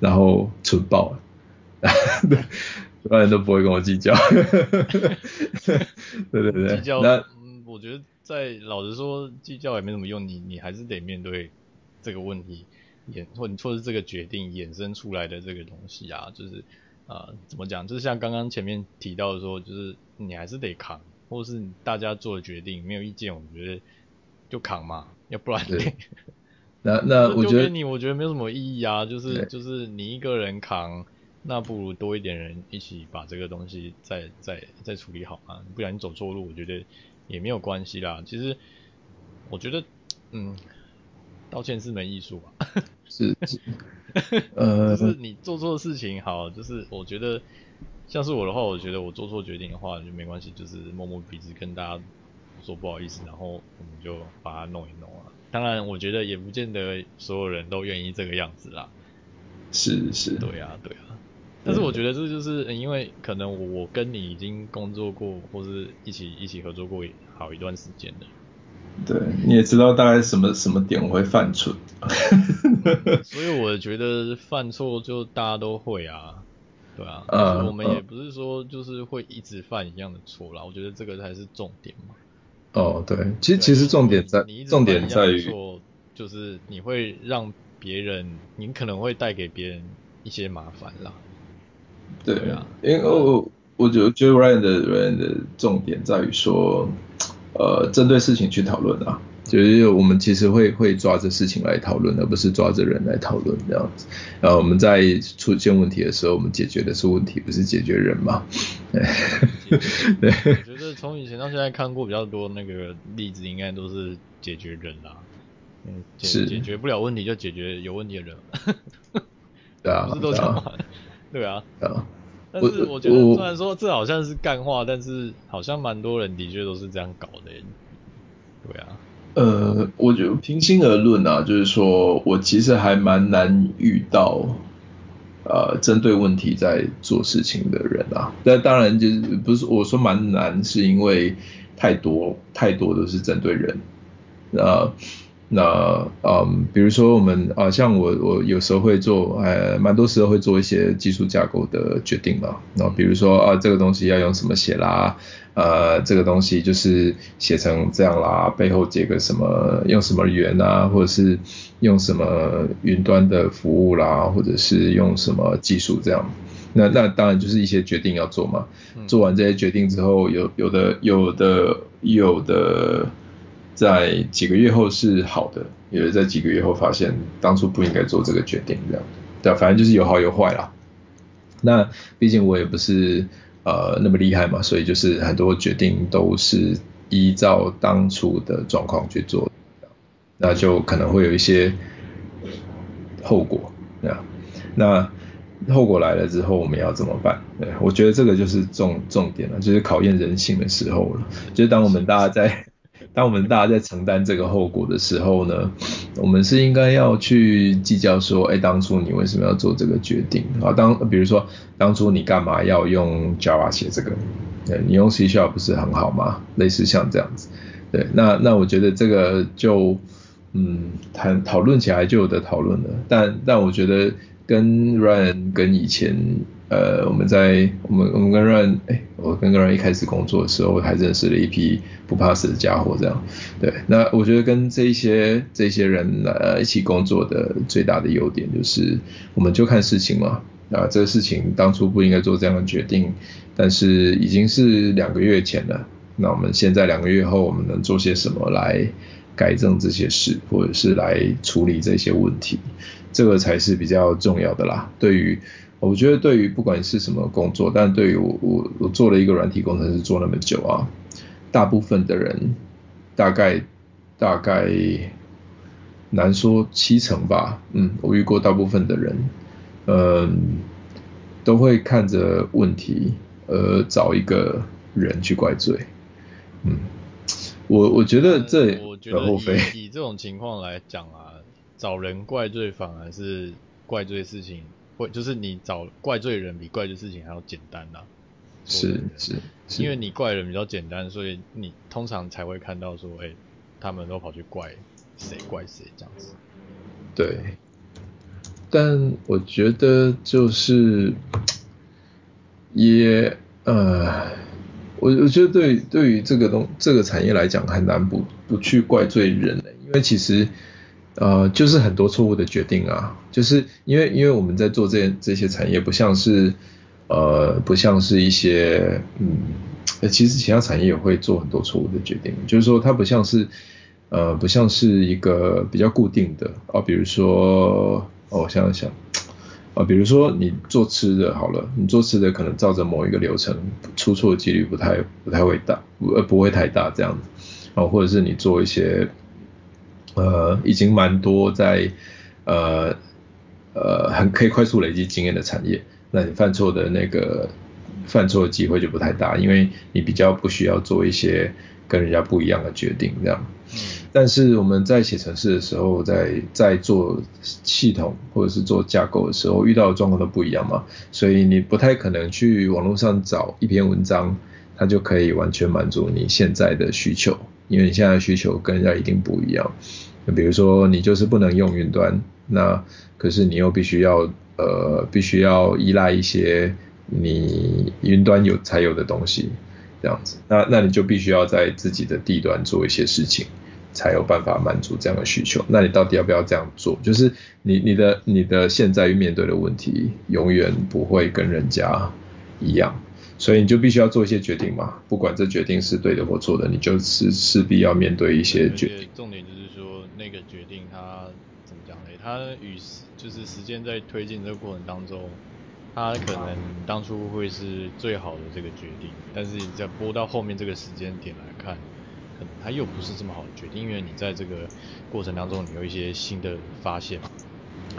然后蠢爆了，对，一般人都不会跟我计较，对对对。计较，那嗯，我觉得在老实说，计较也没什么用，你你还是得面对这个问题，衍或你或是这个决定衍生出来的这个东西啊，就是啊、呃，怎么讲？就是像刚刚前面提到的说，就是你还是得扛，或是大家做的决定没有意见，我觉得就扛嘛，要不然。那那我觉得你我觉得没有什么意义啊，就是就是你一个人扛，那不如多一点人一起把这个东西再再再处理好啊，不然你走错路，我觉得也没有关系啦。其实我觉得，嗯，道歉是门艺术 吧，是是，呃，就是你做错事情好，就是我觉得像是我的话，我觉得我做错决定的话就没关系，就是摸摸鼻子跟大家说不好意思，然后我们就把它弄一弄啊。当然，我觉得也不见得所有人都愿意这个样子啦。是是，对啊对啊。但是我觉得这就是因为可能我跟你已经工作过，或是一起一起合作过好一段时间的。对，你也知道大概什么什么点我会犯错。所以我觉得犯错就大家都会啊，对啊。但是我们也不是说就是会一直犯一样的错啦，我觉得这个才是重点嘛。哦，对，其实其实重点在重点在于，就是你会让别人，你可能会带给别人一些麻烦啦。对啊，因为我我觉得 Ryan 的 Ryan 的重点在于说，呃，针对事情去讨论啊。就是我们其实会会抓着事情来讨论，而不是抓着人来讨论这样子。呃，我们在出现问题的时候，我们解决的是问题，不是解决人嘛？对。对我觉得从以前到现在看过比较多那个例子，应该都是解决人啦。嗯，解解决不了问题就解决有问题的人。对啊。不是都这样吗？对啊。啊。但是我觉得，虽然说这好像是干话，但是好像蛮多人的确都是这样搞的。对啊。呃，我就平心而论啊，就是说我其实还蛮难遇到，呃，针对问题在做事情的人啊。那当然就是不是我说蛮难，是因为太多太多都是针对人，呃。那嗯，比如说我们啊，像我我有时候会做，呃，蛮多时候会做一些技术架构的决定嘛。那比如说啊，这个东西要用什么写啦，呃，这个东西就是写成这样啦，背后接个什么，用什么语言啊，或者是用什么云端的服务啦，或者是用什么技术这样。那那当然就是一些决定要做嘛。做完这些决定之后，有有的有的有的。在几个月后是好的，也是在几个月后发现当初不应该做这个决定，这样，对，反正就是有好有坏啦。那毕竟我也不是呃那么厉害嘛，所以就是很多决定都是依照当初的状况去做，那就可能会有一些后果，那后果来了之后我们要怎么办？对，我觉得这个就是重重点了，就是考验人性的时候了，就是当我们大家在。当我们大家在承担这个后果的时候呢，我们是应该要去计较说，哎，当初你为什么要做这个决定啊？当比如说当初你干嘛要用 Java 写这个？对，你用 C# 不是很好吗？类似像这样子，对，那那我觉得这个就嗯谈讨论起来就有的讨论了，但但我觉得跟 Ryan 跟以前。呃，我们在我们我们跟 Ryan，哎，我跟人一开始工作的时候，还认识了一批不怕死的家伙，这样，对，那我觉得跟这些这些人呃一起工作的最大的优点就是，我们就看事情嘛，啊，这个事情当初不应该做这样的决定，但是已经是两个月前了，那我们现在两个月后，我们能做些什么来改正这些事，或者是来处理这些问题，这个才是比较重要的啦，对于。我觉得对于不管是什么工作，但对于我我我做了一个软体工程师做那么久啊，大部分的人大概大概难说七成吧，嗯，我遇过大部分的人，嗯，都会看着问题而找一个人去怪罪，嗯，我我觉得这我觉得以以这种情况来讲啊，找人怪罪反而是怪罪事情。会就是你找怪罪人比怪罪事情还要简单呐、啊，是是，因为你怪人比较简单，所以你通常才会看到说，哎、欸，他们都跑去怪谁怪谁这样子。对，但我觉得就是也呃，我我觉得对对于这个东这个产业来讲，很难不不去怪罪人的，因为其实。呃，就是很多错误的决定啊，就是因为因为我们在做这这些产业，不像是呃不像是一些嗯，其实其他产业也会做很多错误的决定，就是说它不像是呃不像是一个比较固定的啊，比如说，我想想啊，比如说你做吃的好了，你做吃的可能照着某一个流程，出错的几率不太不太会大，呃不会太大这样子啊，或者是你做一些。呃，已经蛮多在呃呃很可以快速累积经验的产业，那你犯错的那个犯错的机会就不太大，因为你比较不需要做一些跟人家不一样的决定这样。但是我们在写程式的时候，在在做系统或者是做架构的时候，遇到的状况都不一样嘛，所以你不太可能去网络上找一篇文章，它就可以完全满足你现在的需求。因为你现在需求跟人家一定不一样，比如说你就是不能用云端，那可是你又必须要呃必须要依赖一些你云端有才有的东西，这样子，那那你就必须要在自己的地端做一些事情，才有办法满足这样的需求。那你到底要不要这样做？就是你你的你的现在面对的问题永远不会跟人家一样。所以你就必须要做一些决定嘛，不管这决定是对的或错的，你就是势必要面对一些决定。重点就是说，那个决定它怎么讲呢？它与时就是时间在推进这个过程当中，它可能当初会是最好的这个决定，但是你在播到后面这个时间点来看，可能它又不是这么好的决定，因为你在这个过程当中，你有一些新的发现嘛。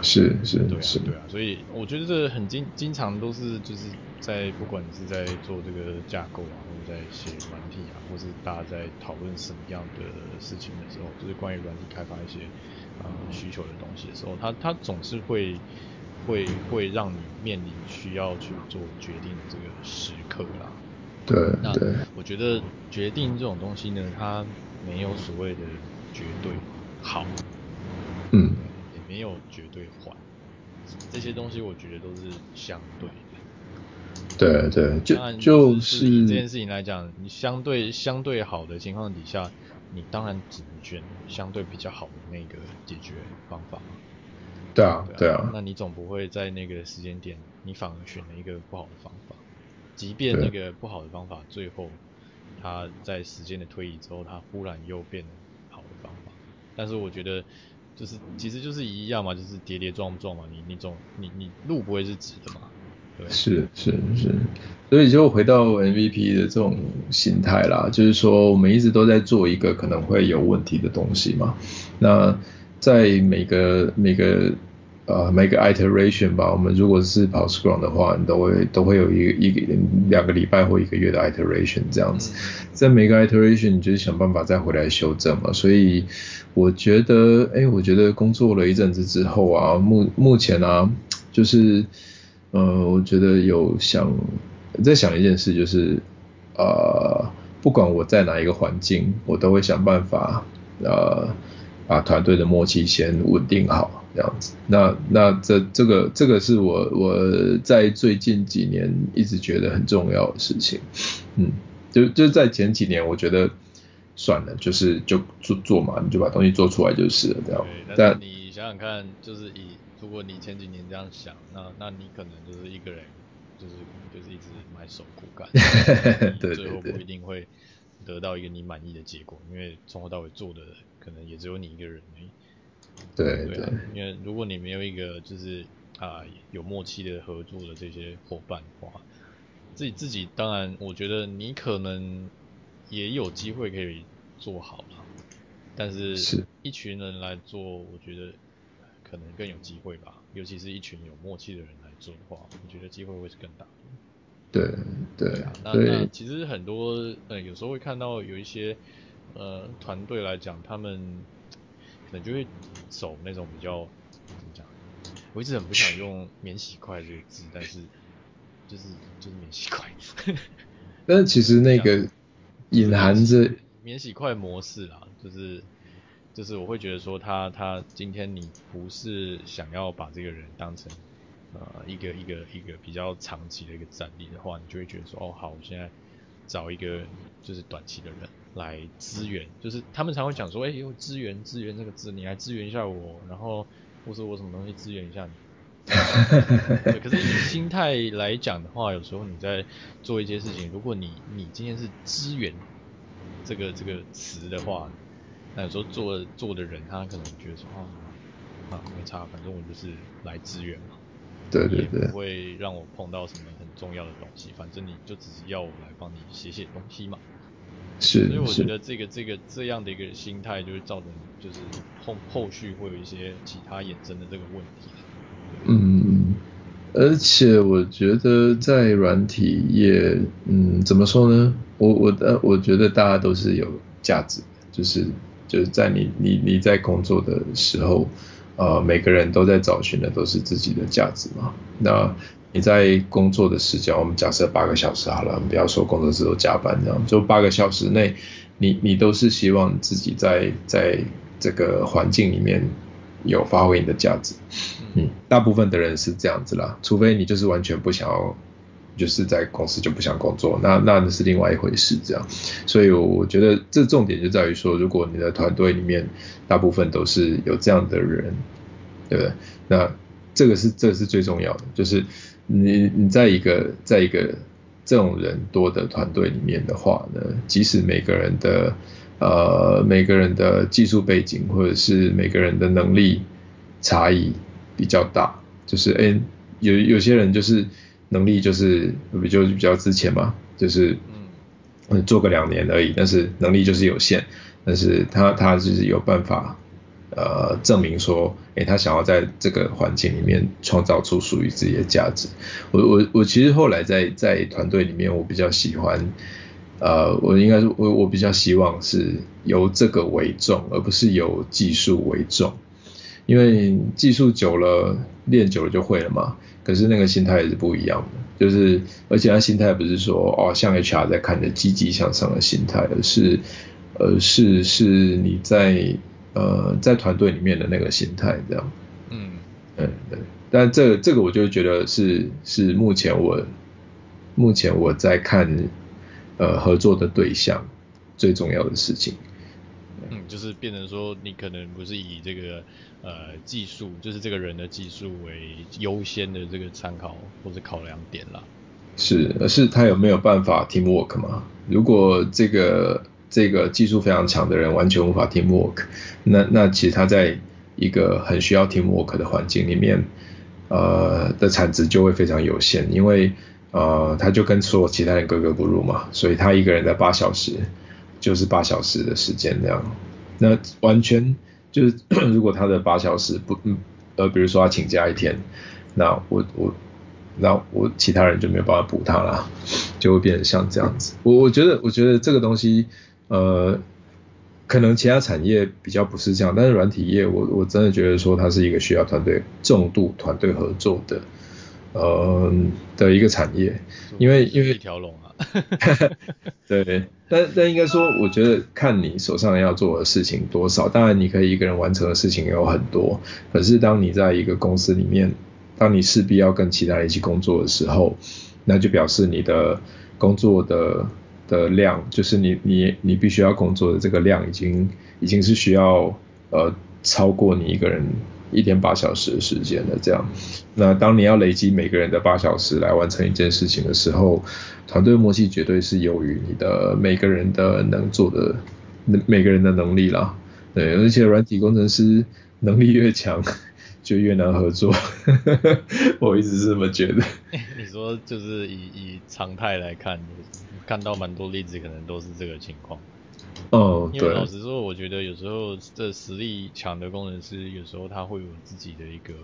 是是对啊是对啊，所以我觉得这很经经常都是就是在不管你是在做这个架构啊，或者在写软体啊，或是大家在讨论什么样的事情的时候，就是关于软体开发一些呃需求的东西的时候，它它总是会会会让你面临需要去做决定的这个时刻啦。对对，那我觉得决定这种东西呢，它没有所谓的绝对好。嗯。也没有绝对坏，这些东西我觉得都是相对的。对对，就就是以这件事情来讲，你相对相对好的情况底下，你当然只能选相对比较好的那个解决方法。对啊，对啊。对啊，那你总不会在那个时间点，你反而选了一个不好的方法，即便那个不好的方法最后它在时间的推移之后，它忽然又变好的方法。但是我觉得。就是其实就是一样嘛，就是跌跌撞撞嘛，你你总你你路不会是直的嘛，对。是是是，所以就回到 MVP 的这种心态啦，就是说我们一直都在做一个可能会有问题的东西嘛。那在每个每个呃，每个 iteration 吧，我们如果是跑 Scrum 的话，你都会都会有一一个两个礼拜或一个月的 iteration 这样子，在每个 iteration 你就是想办法再回来修正嘛。所以我觉得，哎，我觉得工作了一阵子之后啊，目目前啊，就是，呃，我觉得有想在想一件事，就是，呃，不管我在哪一个环境，我都会想办法，呃，把团队的默契先稳定好。这样子，那那这这个这个是我我在最近几年一直觉得很重要的事情，嗯，就就在前几年我觉得算了，就是就做做嘛，你就把东西做出来就是了，这样。但你想想看，就是以如果你前几年这样想，那那你可能就是一个人，就是就是一直埋首苦干，对，最后不一定会得到一个你满意的结果，因为从头到尾做的可能也只有你一个人。对对，因为如果你没有一个就是啊有默契的合作的这些伙伴的话，自己自己当然我觉得你可能也有机会可以做好了，但是。一群人来做，我觉得可能更有机会吧，尤其是一群有默契的人来做的话，我觉得机会会是更大的。对对，对啊，那那其实很多呃有时候会看到有一些呃团队来讲，他们。可能就会走那种比较怎么讲？我一直很不想用“免洗筷”这个字，但是就是就是免洗筷。但是其实那个 隐含着免洗筷模式啦，就是就是我会觉得说他他今天你不是想要把这个人当成呃一个一个一个比较长期的一个战力的话，你就会觉得说哦好，我现在找一个就是短期的人。来支援，就是他们常会讲说，哎、欸，有支援支援这个字，你来支援一下我，然后或者我什么东西支援一下你。可是以心态来讲的话，有时候你在做一些事情，如果你你今天是支援这个这个词的话，那有时候做做的人他可能觉得说，啊啊没差，反正我就是来支援嘛。对对对。不会让我碰到什么很重要的东西，反正你就只是要我来帮你写写东西嘛。是，所以我觉得这个这个这样的一个心态，就会造成就是后后续会有一些其他衍生的这个问题。嗯，而且我觉得在软体业，嗯，怎么说呢？我我呃，我觉得大家都是有价值的，就是就是在你你你在工作的时候，呃，每个人都在找寻的都是自己的价值嘛。那你在工作的时间，我们假设八个小时好了，不要说工作时都加班这样，就八个小时内，你你都是希望自己在在这个环境里面有发挥你的价值，嗯，大部分的人是这样子啦，除非你就是完全不想要，就是在公司就不想工作，那那是另外一回事这样，所以我觉得这重点就在于说，如果你的团队里面大部分都是有这样的人，对不对？那这个是这是最重要的，就是。你你在一个在一个这种人多的团队里面的话呢，即使每个人的呃每个人的技术背景或者是每个人的能力差异比较大，就是哎有有些人就是能力就是比较比较之前嘛，就是嗯做个两年而已，但是能力就是有限，但是他他就是有办法。呃，证明说，诶，他想要在这个环境里面创造出属于自己的价值。我我我其实后来在在团队里面，我比较喜欢，呃，我应该是，我我比较希望是由这个为重，而不是由技术为重。因为技术久了，练久了就会了嘛。可是那个心态也是不一样的，就是而且他心态不是说哦，像 HR 在看着积极向上的心态，而是，而是是你在。呃，在团队里面的那个心态这样，嗯，嗯对，但这这个我就觉得是是目前我目前我在看呃合作的对象最重要的事情，嗯，就是变成说你可能不是以这个呃技术，就是这个人的技术为优先的这个参考或者考量点啦，是，而是他有没有办法 teamwork 嘛？如果这个。这个技术非常强的人完全无法 teamwork，那那其实他在一个很需要 teamwork 的环境里面，呃的产值就会非常有限，因为呃他就跟所有其他人格格不入嘛，所以他一个人在八小时就是八小时的时间这样，那完全就是 如果他的八小时不呃，比如说他请假一天，那我我，那我其他人就没有办法补他了，就会变成像这样子。我我觉得我觉得这个东西，呃，可能其他产业比较不是这样，但是软体业我我真的觉得说它是一个需要团队重度团队合作的，呃的一个产业，因为因为一条龙。对，但但应该说，我觉得看你手上要做的事情多少，当然你可以一个人完成的事情有很多，可是当你在一个公司里面，当你势必要跟其他人一起工作的时候，那就表示你的工作的的量，就是你你你必须要工作的这个量，已经已经是需要呃超过你一个人。一天八小时的时间的这样，那当你要累积每个人的八小时来完成一件事情的时候，团队默契绝对是优于你的每个人的能做的每个人的能力啦。对，而且软体工程师能力越强，就越难合作。我一直是这么觉得。你说就是以以常态来看，看到蛮多例子，可能都是这个情况。哦，对。因为老实说，我觉得有时候这实力强的工程师，有时候他会有自己的一个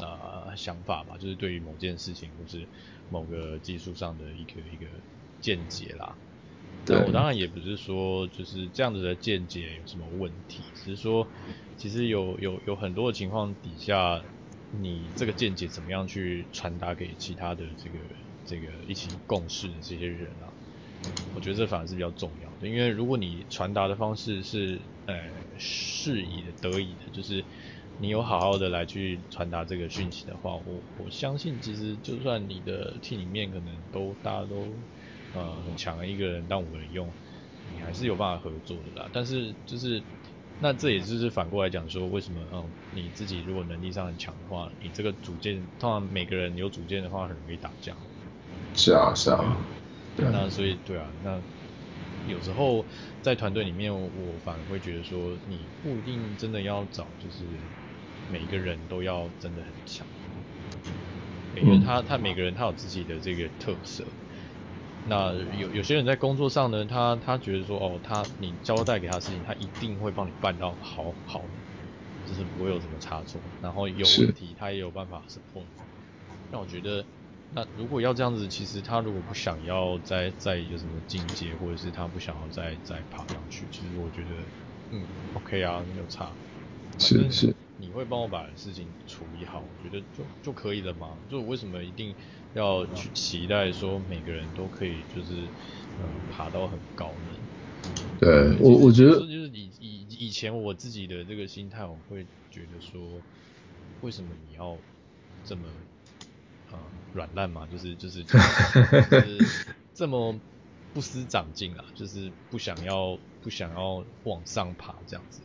啊、呃、想法吧，就是对于某件事情或是某个技术上的一个一个见解啦。对。那我当然也不是说就是这样子的见解有什么问题，只是说其实有有有很多的情况底下，你这个见解怎么样去传达给其他的这个这个一起共事的这些人啊？我觉得这反而是比较重要的，因为如果你传达的方式是呃适宜的、得宜的，就是你有好好的来去传达这个讯息的话，我我相信其实就算你的 team 里面可能都大家都呃很强的一个人当五个人用，你还是有办法合作的啦。但是就是那这也就是反过来讲说，为什么嗯你自己如果能力上很强的话，你这个组件通常每个人有组件的话很容易打架。是啊，是啊。对那所以对啊，那有时候在团队里面，我反而会觉得说，你不一定真的要找，就是每一个人都要真的很强，因为他他每个人他有自己的这个特色。那有有些人在工作上呢，他他觉得说，哦，他你交代给他事情，他一定会帮你办到好好的，就是不会有什么差错。然后有问题，他也有办法 support。那我觉得。那如果要这样子，其实他如果不想要再再有什么进阶，或者是他不想要再再爬上去，其实我觉得，嗯，OK 啊，没有差。是是。你会帮我把事情处理好，我觉得就就可以了嘛。就为什么一定要去期待说每个人都可以就是嗯爬到很高呢？对，我我觉得就是以以以前我自己的这个心态，我会觉得说，为什么你要这么？软烂嘛，就是就是 就是这么不思长进啊，就是不想要不想要往上爬这样子。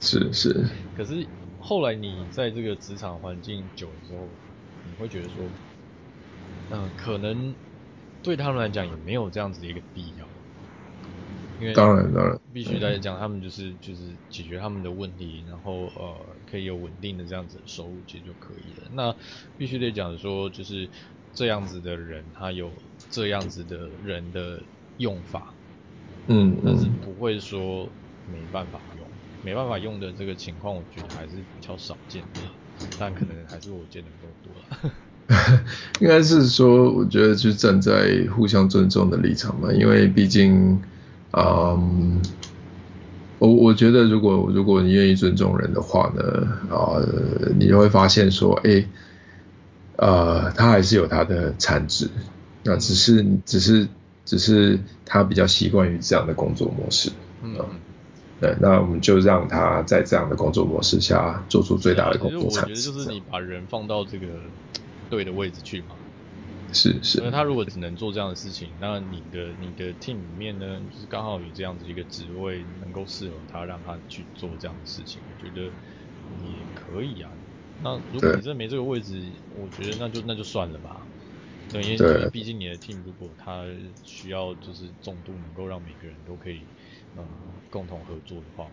是是。可是后来你在这个职场环境久了之后，你会觉得说，嗯、呃，可能对他们来讲也没有这样子的一个必要。因为当然当然，必须来讲他们就是就是解决他们的问题，然后呃可以有稳定的这样子的收入其实就可以了。那必须得讲说就是这样子的人，他有这样子的人的用法，嗯，嗯，但是不会说没办法用，没办法用的这个情况，我觉得还是比较少见的，但可能还是我见的不够多了。应该是说，我觉得就站在互相尊重的立场嘛，因为毕竟。嗯，我我觉得如果如果你愿意尊重人的话呢，啊、呃，你就会发现说，哎、欸，呃，他还是有他的产值，那只是只是只是他比较习惯于这样的工作模式，嗯，对，那我们就让他在这样的工作模式下做出最大的工作产值。我觉得就是你把人放到这个对的位置去嘛。是是，那他如果只能做这样的事情，那你的你的 team 里面呢，就是刚好有这样子一个职位能够适合他，让他去做这样的事情，我觉得也可以啊。那如果你真的没这个位置，我觉得那就那就算了吧。对，因为毕竟你的 team 如果他需要就是重度能够让每个人都可以呃共同合作的话，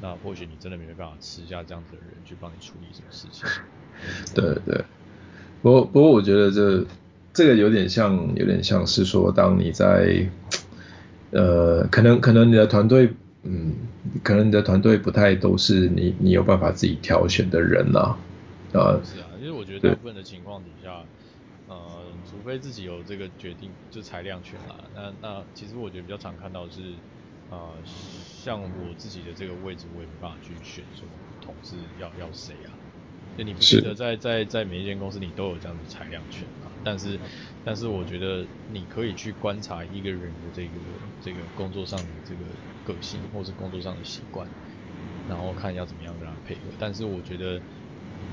那或许你真的没办法吃下这样子的人去帮你处理什么事情。对对，不过不过我觉得这。这个有点像，有点像是说，当你在，呃，可能可能你的团队，嗯，可能你的团队不太都是你你有办法自己挑选的人啦，啊，是啊，因为我觉得大部分的情况底下，呃，除非自己有这个决定就裁量权啦，那那其实我觉得比较常看到的是，呃，像我自己的这个位置，我也没办法去选说同事要要谁啊。就你不记得在在在每一间公司你都有这样的裁量权啊，但是但是我觉得你可以去观察一个人的这个这个工作上的这个个性，或是工作上的习惯，然后看要怎么样跟他配合。但是我觉得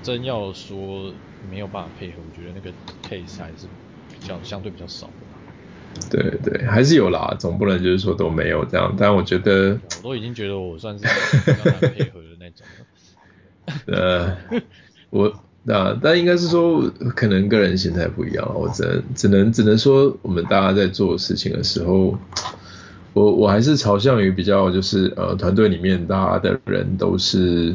真要说没有办法配合，我觉得那个 case 还是比较相对比较少的。对对，还是有啦，总不能就是说都没有这样。但我觉得我都已经觉得我算是比较难配合的那种了。呃。我那但应该是说，可能个人心态不一样。我只能只能只能说，我们大家在做事情的时候，我我还是朝向于比较就是呃团队里面大家的人都是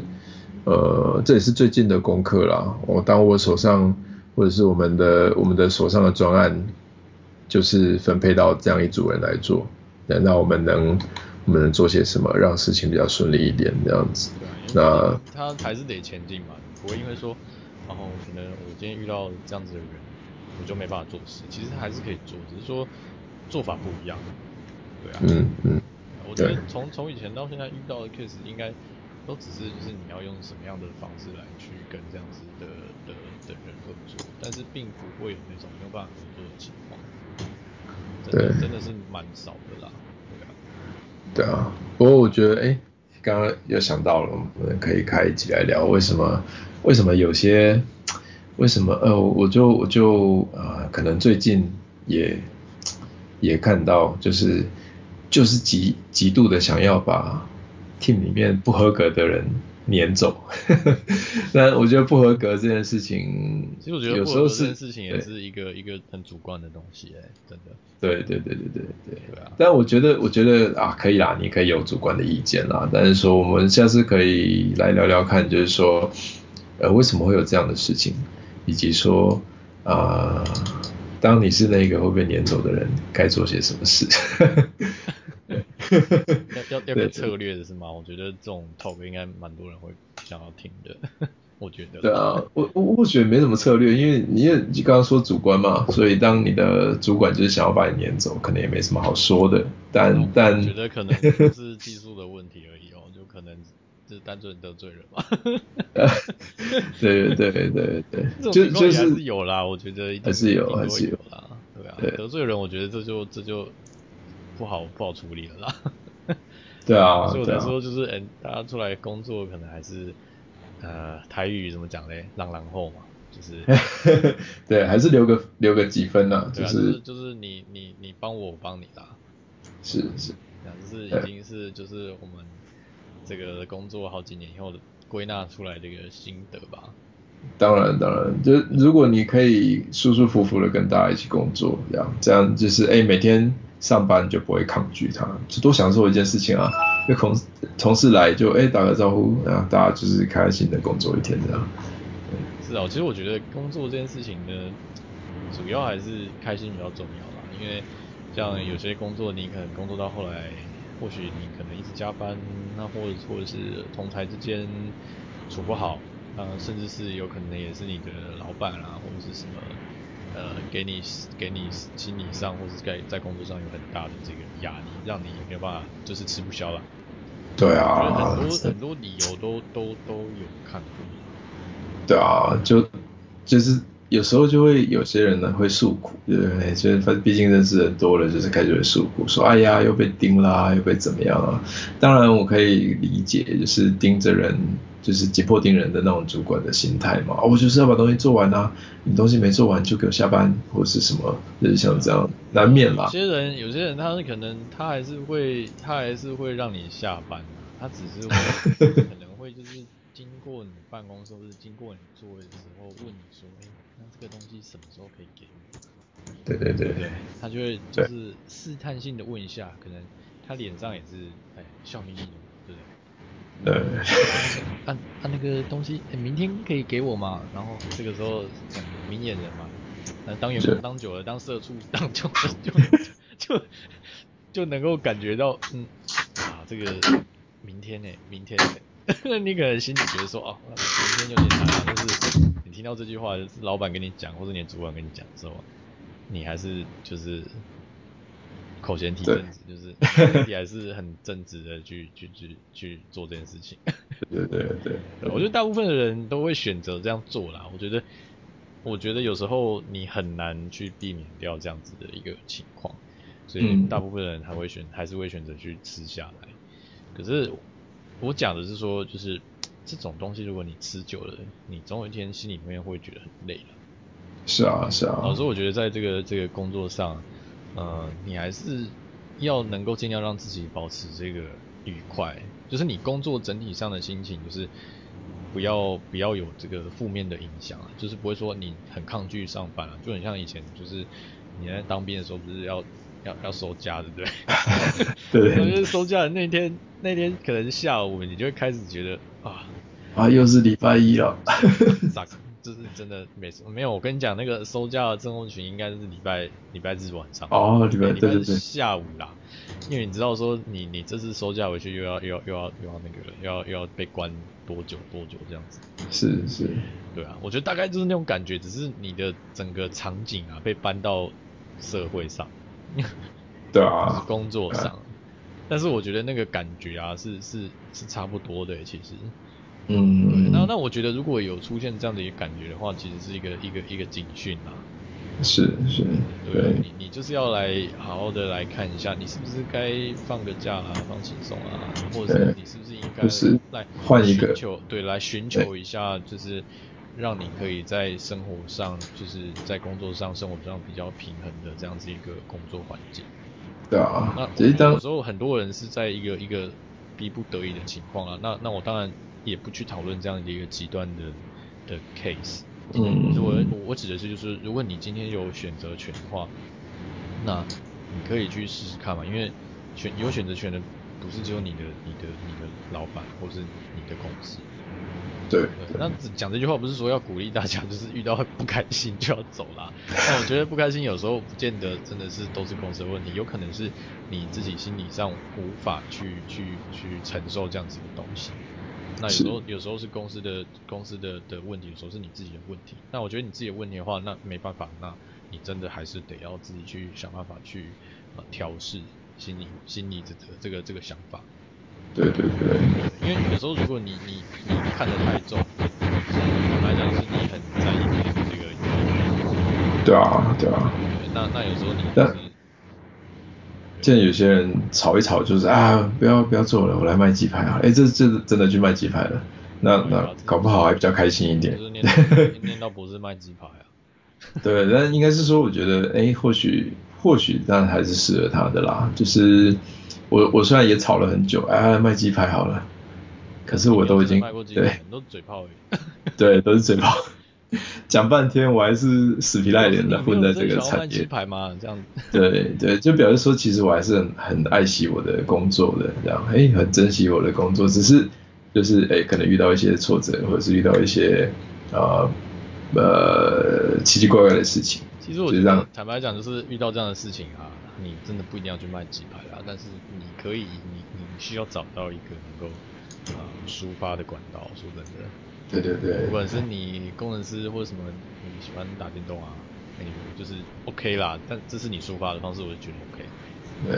呃这也是最近的功课啦。我当我手上或者是我们的我们的手上的专案，就是分配到这样一组人来做，那我们能我们能做些什么，让事情比较顺利一点这样子。那他还是得前进嘛。不会因为说，然后可能我今天遇到这样子的人，我就没办法做事。其实还是可以做，只是说做法不一样。对啊。嗯嗯。我觉得从从以前到现在遇到的 case，应该都只是就是你要用什么样的方式来去跟这样子的的的人合作，但是并不会有那种没有办法合作的情况。真的，真的是蛮少的啦。对啊。不过我觉得，哎。刚刚又想到了，我们可以开一集来聊为什么为什么有些为什么呃，我就我就呃，可能最近也也看到，就是就是极极度的想要把 team 里面不合格的人撵走。但我觉得不合格这件事情，其实我觉得有时候这件事情也是一个一个很主观的东西，哎，真的。对对对对对对。对啊。但我觉得我觉得啊，可以啦，你可以有主观的意见啦。但是说我们下次可以来聊聊看，就是说呃为什么会有这样的事情，以及说啊、呃，当你是那个会被撵走的人，该做些什么事。要要要个策略的是吗？我觉得这种 talk 应该蛮多人会想要听的。我觉得。对啊，我我我觉得没什么策略，因为你也你刚刚说主观嘛，所以当你的主管就是想要把你撵走，可能也没什么好说的。但、嗯、但。我觉得可能是技术的问题而已哦，就可能就是单纯得罪人嘛。对对对对对。这种情况还是有啦，我觉得还是有还是有啦。对啊，对得罪人，我觉得这就这就。不好不好处理了啦，对啊，所以我才说就是，哎、啊，大家出来工作可能还是，呃，台语怎么讲嘞？让然后嘛，就是，对，还是留个留个几分呢、啊？就是、啊、就是、就是你你你帮我，我帮你啦，是是，就是已经是就是我们这个工作好几年以后的归纳出来的一个心得吧。当然，当然，就如果你可以舒舒服服的跟大家一起工作，这样，这样就是，哎，每天上班就不会抗拒他，就多享受一件事情啊。就同同事来就，哎，打个招呼，然后大家就是开开心的工作一天这样。是啊，其实我觉得工作这件事情呢，主要还是开心比较重要啦。因为像有些工作，你可能工作到后来，或许你可能一直加班，那或者或者是同台之间处不好。呃，甚至是有可能也是你的老板啊，或者是什么，呃，给你给你心理上，或者是在在工作上有很大的这个压力，让你没有办法，就是吃不消了。对啊，很多很多理由都都都有看过。对啊，就就是有时候就会有些人呢会诉苦，对不对？所以毕竟认识人多了，就是开始会诉苦，说哎呀又被盯啦，又被怎么样啊？当然我可以理解，就是盯着人。就是紧迫盯人的那种主管的心态嘛，我就是要把东西做完啊，你东西没做完就给我下班或是什么，就是像这样难免啦。有些人，有些人他是可能他还是会，他还是会让你下班，他只是会 可能会就是经过你办公室或者经过你座位的时候问你说，这个东西什么时候可以给我？对对对对，他就会就是试探性的问一下，可能他脸上也是哎笑眯眯的，对不对？对，按按那个东西，欸，明天可以给我吗？然后这个时候，明眼人嘛，那当员工当久了，当社畜 当久了，就就就就能够感觉到，嗯，啊，这个明天呢，明天，那 你可能心里觉得说，哦，明天有点难，但是听到这句话，就是老板跟你讲，或者你的主管跟你讲的时候，你还是就是口嫌体正直，就是你还是很正直的去去去去做这件事情。对对对，对，我觉得大部分的人都会选择这样做啦。我觉得，我觉得有时候你很难去避免掉这样子的一个情况，所以大部分人还会选，还是会选择去吃下来。可是我讲的是说，就是这种东西，如果你吃久了，你总有一天心里面会觉得很累了。是啊，是啊。所以我觉得在这个这个工作上，呃，你还是要能够尽量让自己保持这个愉快，就是你工作整体上的心情，就是不要不要有这个负面的影响啊，就是不会说你很抗拒上班啊，就很像以前就是你在当兵的时候，不是要要要收假，对不对？对，对。就是收假的那天，那天可能下午你就会开始觉得啊啊，又是礼拜一了。就是真的没什么，没有。我跟你讲，那个收假的症候群应该是礼拜礼拜日晚上哦，礼拜礼拜日下午啦。因为你知道说你你这次收假回去又要又要又要又要那个又要又要被关多久多久这样子。是是，对啊，我觉得大概就是那种感觉，只是你的整个场景啊被搬到社会上，对啊，工作上。啊、但是我觉得那个感觉啊是是是差不多的，其实。嗯，那那我觉得如果有出现这样的一个感觉的话，其实是一个一个一个警讯啊。是是，对，对你你就是要来好好的来看一下，你是不是该放个假啊，放轻松啊，或者是你是不是应该来换一个，对，来寻求一下，就是让你可以在生活上，就是在工作上、生活上比较平衡的这样子一个工作环境。对啊，那有时候很多人是在一个一个逼不得已的情况啊，那那我当然。也不去讨论这样的一个极端的的 case。嗯，我，我指的是就是，如果你今天有选择权的话，那你可以去试试看嘛，因为选有选择权的不是只有你的、你的、你的老板或是你的公司。对，那讲这句话不是说要鼓励大家就是遇到不开心就要走啦。但我觉得不开心有时候不见得真的是都是公司的问题，有可能是你自己心理上无法去去去承受这样子的东西。那有时候有时候是公司的公司的的问题，有时候是你自己的问题。那我觉得你自己的问题的话，那没办法，那你真的还是得要自己去想办法去呃调试心理心理这个这个这个想法。对对对。因为有时候如果你你你看得太重，坦白讲是你很在意这个。对啊对啊。对，那那有时候你就是。现在有些人吵一吵，就是啊，不要不要做了，我来卖鸡排啊！哎，这这真的去卖鸡排了，那那搞不好还比较开心一点。就是念到念到不是卖鸡排啊。对，但应该是说，我觉得，哎，或许或许，但还是适合他的啦。就是我我虽然也吵了很久，啊，卖鸡排好了，可是我都已经对，都嘴炮而已。对，都是嘴炮。讲半天，我还是死皮赖脸的混在这个产业。鸡排吗？这样。对对，就表示说，其实我还是很很爱惜我的工作的，这样，哎，很珍惜我的工作，只是就是哎，可能遇到一些挫折，或者是遇到一些呃呃奇奇怪怪的事情。其实我觉得，坦白讲，就是遇到这样的事情啊，你真的不一定要去卖鸡排啊，但是你可以，你你需要找到一个能够啊抒发的管道，说真的。对对对，不管是你工程师或者什么，你喜欢打电动啊，那个就是 OK 啦。但这是你抒发的方式，我就觉得 OK。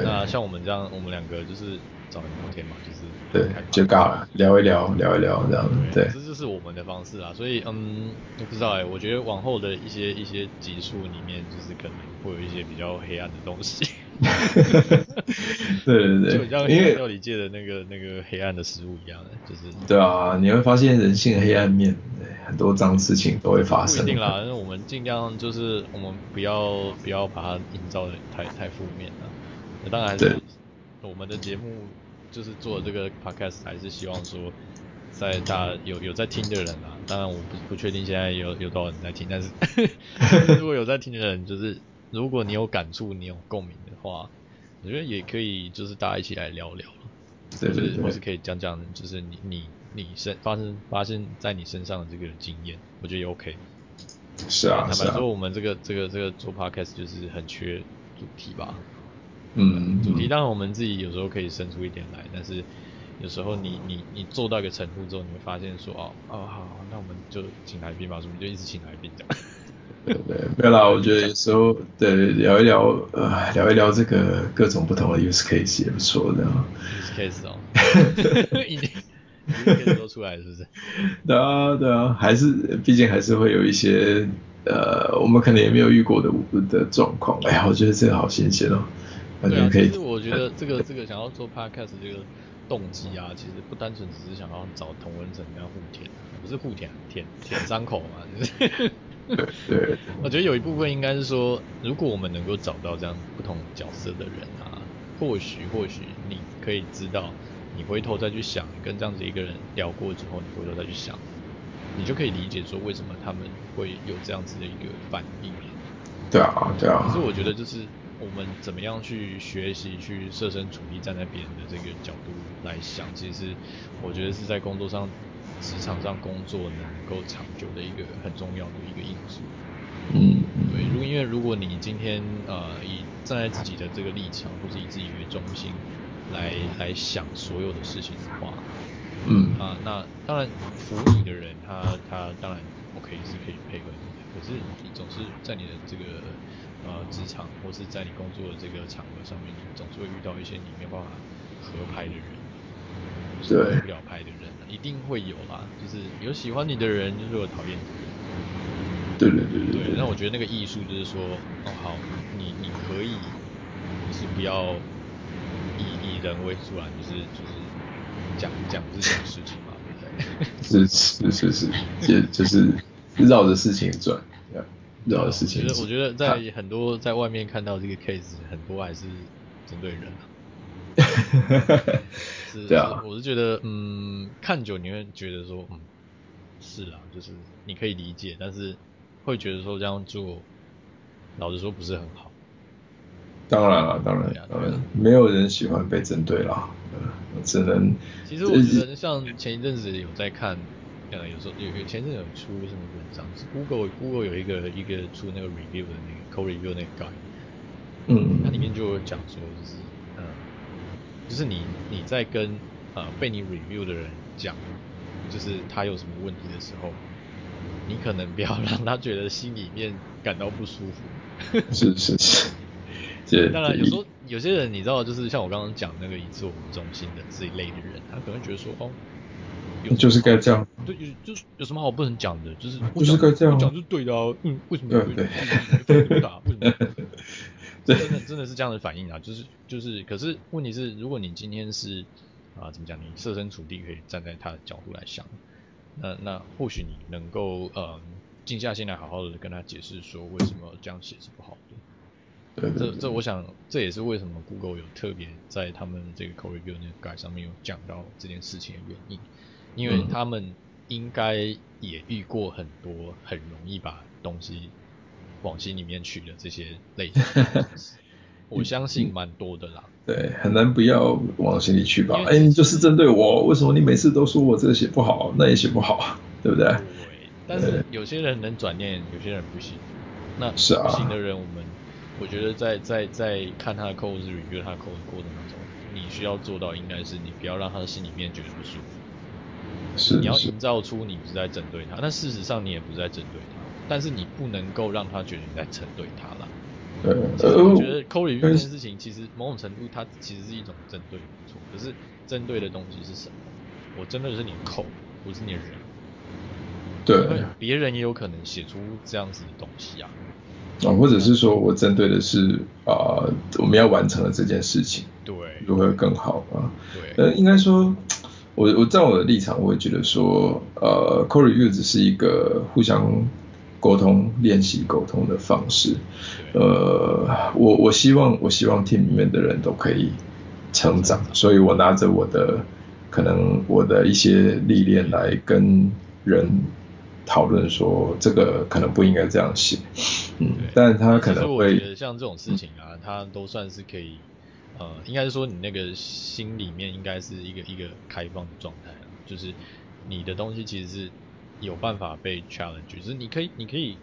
那像我们这样，我们两个就是找人聊天嘛，就是对，就尬了，聊一聊，聊一聊这样。对。这就是我们的方式啦。所以嗯，我不知道哎、欸，我觉得往后的一些一些集数里面，就是可能会有一些比较黑暗的东西。对对对，就像料理界的那个那个黑暗的食物一样的，就是对啊，你会发现人性的黑暗面，对，很多脏事情都会发生。不一定啦，那我们尽量就是我们不要不要把它营造的太太负面了。那当然是我们的节目就是做这个 podcast，还是希望说在大家有有在听的人啊，当然我不不确定现在有有多少人在听，但是如果有在听的人，就是。如果你有感触，你有共鸣的话，我觉得也可以，就是大家一起来聊聊，对对对，或是可以讲讲，就是你你你身发生发生在你身上的这个经验，我觉得也 OK。是啊，坦白说，我们这个这个这个做 Podcast 就是很缺主题吧。嗯。主题当然我们自己有时候可以生出一点来，但是有时候你你你做到一个程度之后，你会发现说哦哦好，那我们就请来宾吧，我们就一直请来宾这样。对对，没有啦，我觉得有时候对聊一聊呃聊一聊这个各种不同的 use case 也不错的。use case 哦，use case 都出来是不是？对啊对啊，还是毕竟还是会有一些呃我们可能也没有遇过的的状况。哎呀，我觉得这个好新鲜哦。对啊，其实我觉得这个这个想要做 podcast 这个动机啊，其实不单纯只是想要找同文层这样互舔，不是互舔舔舔伤口嘛，就是。对对，我觉得有一部分应该是说，如果我们能够找到这样不同角色的人啊，或许或许你可以知道，你回头再去想，跟这样子一个人聊过之后，你回头再去想，你就可以理解说为什么他们会有这样子的一个反应。对啊，对啊。可是我觉得就是我们怎么样去学习，去设身处地站在别人的这个角度来想，其实我觉得是在工作上。职场上工作能够长久的一个很重要的一个因素。嗯，对，如因为如果你今天呃以站在自己的这个立场，或是以自己为中心来来想所有的事情的话，嗯啊，那当然服你的人他他当然 OK 是可以配合你的，可是你总是在你的这个呃职场或是在你工作的这个场合上面，你总是会遇到一些你没有办法合拍的人。对，不了拍的人一定会有啦，就是有喜欢你的人，就是有讨厌你的人。对对对对。对，那我觉得那个艺术就是说，哦好，你你可以，就是不要以以人为主啊，就是就是讲讲这种事情嘛，对不对？是是是是，就就是绕着事情转，绕着事情。我觉得我觉得在很多在外面看到这个 case，很多还是针对人。是，对啊，我是觉得，嗯，看久你会觉得说，嗯，是啊，就是你可以理解，但是会觉得说这样做，老实说不是很好。当然了，当然，当然，没有人喜欢被针对啦，只能。其实我觉得，像前一阵子有在看，呃，有时候有有前阵有出什么文章，是 Google Google 有一个一个出那个 review 的那个 code review 那个 guide，嗯，它里面就有讲说，就是。就是你你在跟呃被你 review 的人讲，就是他有什么问题的时候，你可能不要 让他觉得心里面感到不舒服。是是是。这 当然有时候有些人你知道，就是像我刚刚讲那个以自我为中心的这一类的人，他可能觉得说哦，就是该这样。对，就就是有什么好不能讲的，就是就是该这样，讲是对的啊。嗯，为什么对？对对对。为什么？真的真的是这样的反应啊，就是就是，可是问题是，如果你今天是啊怎么讲，你设身处地可以站在他的角度来想，那那或许你能够呃静下心来好好的跟他解释说为什么这样写是不好的。对，对，对，这这我想这也是为什么 Google 有特别在他们这个 Review 那个 Guide 上面有讲到这件事情的原因，因为他们应该也遇过很多很容易把东西。往心里面去的这些类型，我相信蛮多的啦。对，很难不要往心里去吧？哎，你就是针对我，为什么你每次都说我这个写不好，那也写不好，对不对？对。但是有些人能转念，有些人不行。那是不行的人，我们我觉得在在在看他的 code review 他的 code 的过程当中，你需要做到应该是你不要让他的心里面觉得不舒服。是。你要营造出你不是在针对他，但事实上你也不是在针对他。但是你不能够让他觉得你在针对他了。对，我觉得 code review 这件事情，其实某种程度它其实是一种针对，没错。可是针对的东西是什么？我针对的是你的 code，不是你的人。对。别人也有可能写出这样子的东西啊。啊，或者是说我针对的是啊、呃，我们要完成的这件事情，对，如何更好啊？对。呃，应该说。我我在我的立场，我会觉得说，呃，code review 只是一个互相沟通、练习沟通的方式。呃，我我希望我希望 team 里面的人都可以成长，所以我拿着我的可能我的一些历练来跟人讨论说，这个可能不应该这样写。嗯，但他可能会。觉得像这种事情啊，他都算是可以。呃，应该是说你那个心里面应该是一个一个开放的状态啊，就是你的东西其实是有办法被 challenge，就是你可以你可以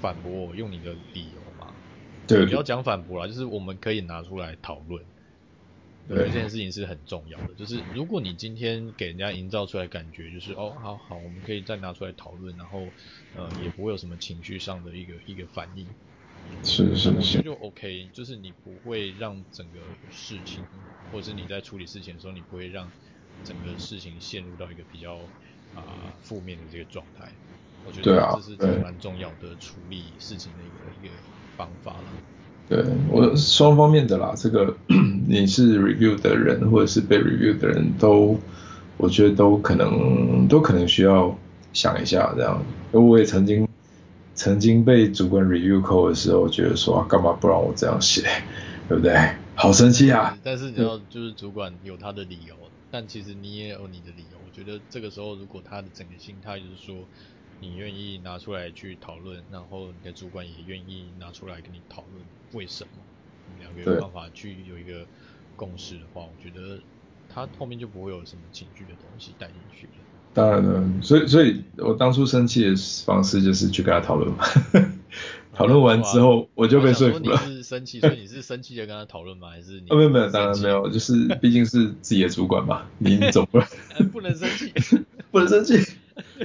反驳我，用你的理由嘛。对，不要讲反驳啦，就是我们可以拿出来讨论。我觉得这件事情是很重要的。就是如果你今天给人家营造出来感觉就是哦，好好，我们可以再拿出来讨论，然后呃也不会有什么情绪上的一个一个反应。是是是。我觉得就 OK，就是你不会让整个事情，或者是你在处理事情的时候，你不会让整个事情陷入到一个比较啊负面的这个状态。我觉得这是蛮重要的处理事情的一个一个方法了。对，我双方面的啦，这个你是 review 的人或者是被 review 的人都，我觉得都可能都可能需要想一下这样。因为我也曾经曾经被主管 review code 的时候，觉得说啊，干嘛不让我这样写，对不对？好生气啊！但是你要就是主管有他的理由，但其实你也有你的理由。我觉得这个时候如果他的整个心态就是说。你愿意拿出来去讨论，然后你的主管也愿意拿出来跟你讨论为什么，你们两个有办法去有一个共识的话，我觉得他后面就不会有什么情绪的东西带进去了。当然了，所以所以我当初生气的方式就是去跟他讨论嘛，讨论完之后我就被说服了。你是生气，所以你是生气的跟他讨论吗？还是你？哦，没有没有，当然没有，就是毕竟是自己的主管嘛，你总不能 不能生气，不能生气。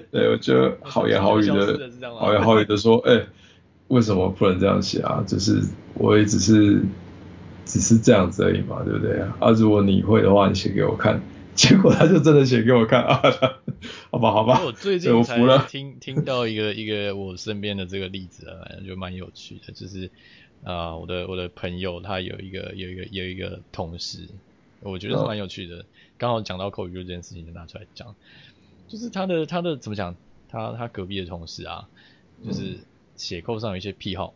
对，我觉得好言好语的，好言好语的说，哎、欸，为什么不能这样写啊？就是我也只是，只是这样子而已嘛，对不对啊？啊，如果你会的话，你写给我看。结果他就真的写给我看啊，好吧，好吧。我最近才听听到一个一个我身边的这个例子啊，反正就蛮有趣的，就是啊、呃，我的我的朋友他有一个有一个有一个同事，我觉得是蛮有趣的，刚、哦、好讲到 code review 这件事情，就拿出来讲。就是他的他的怎么讲？他他隔壁的同事啊，就是写 code 上有一些癖好。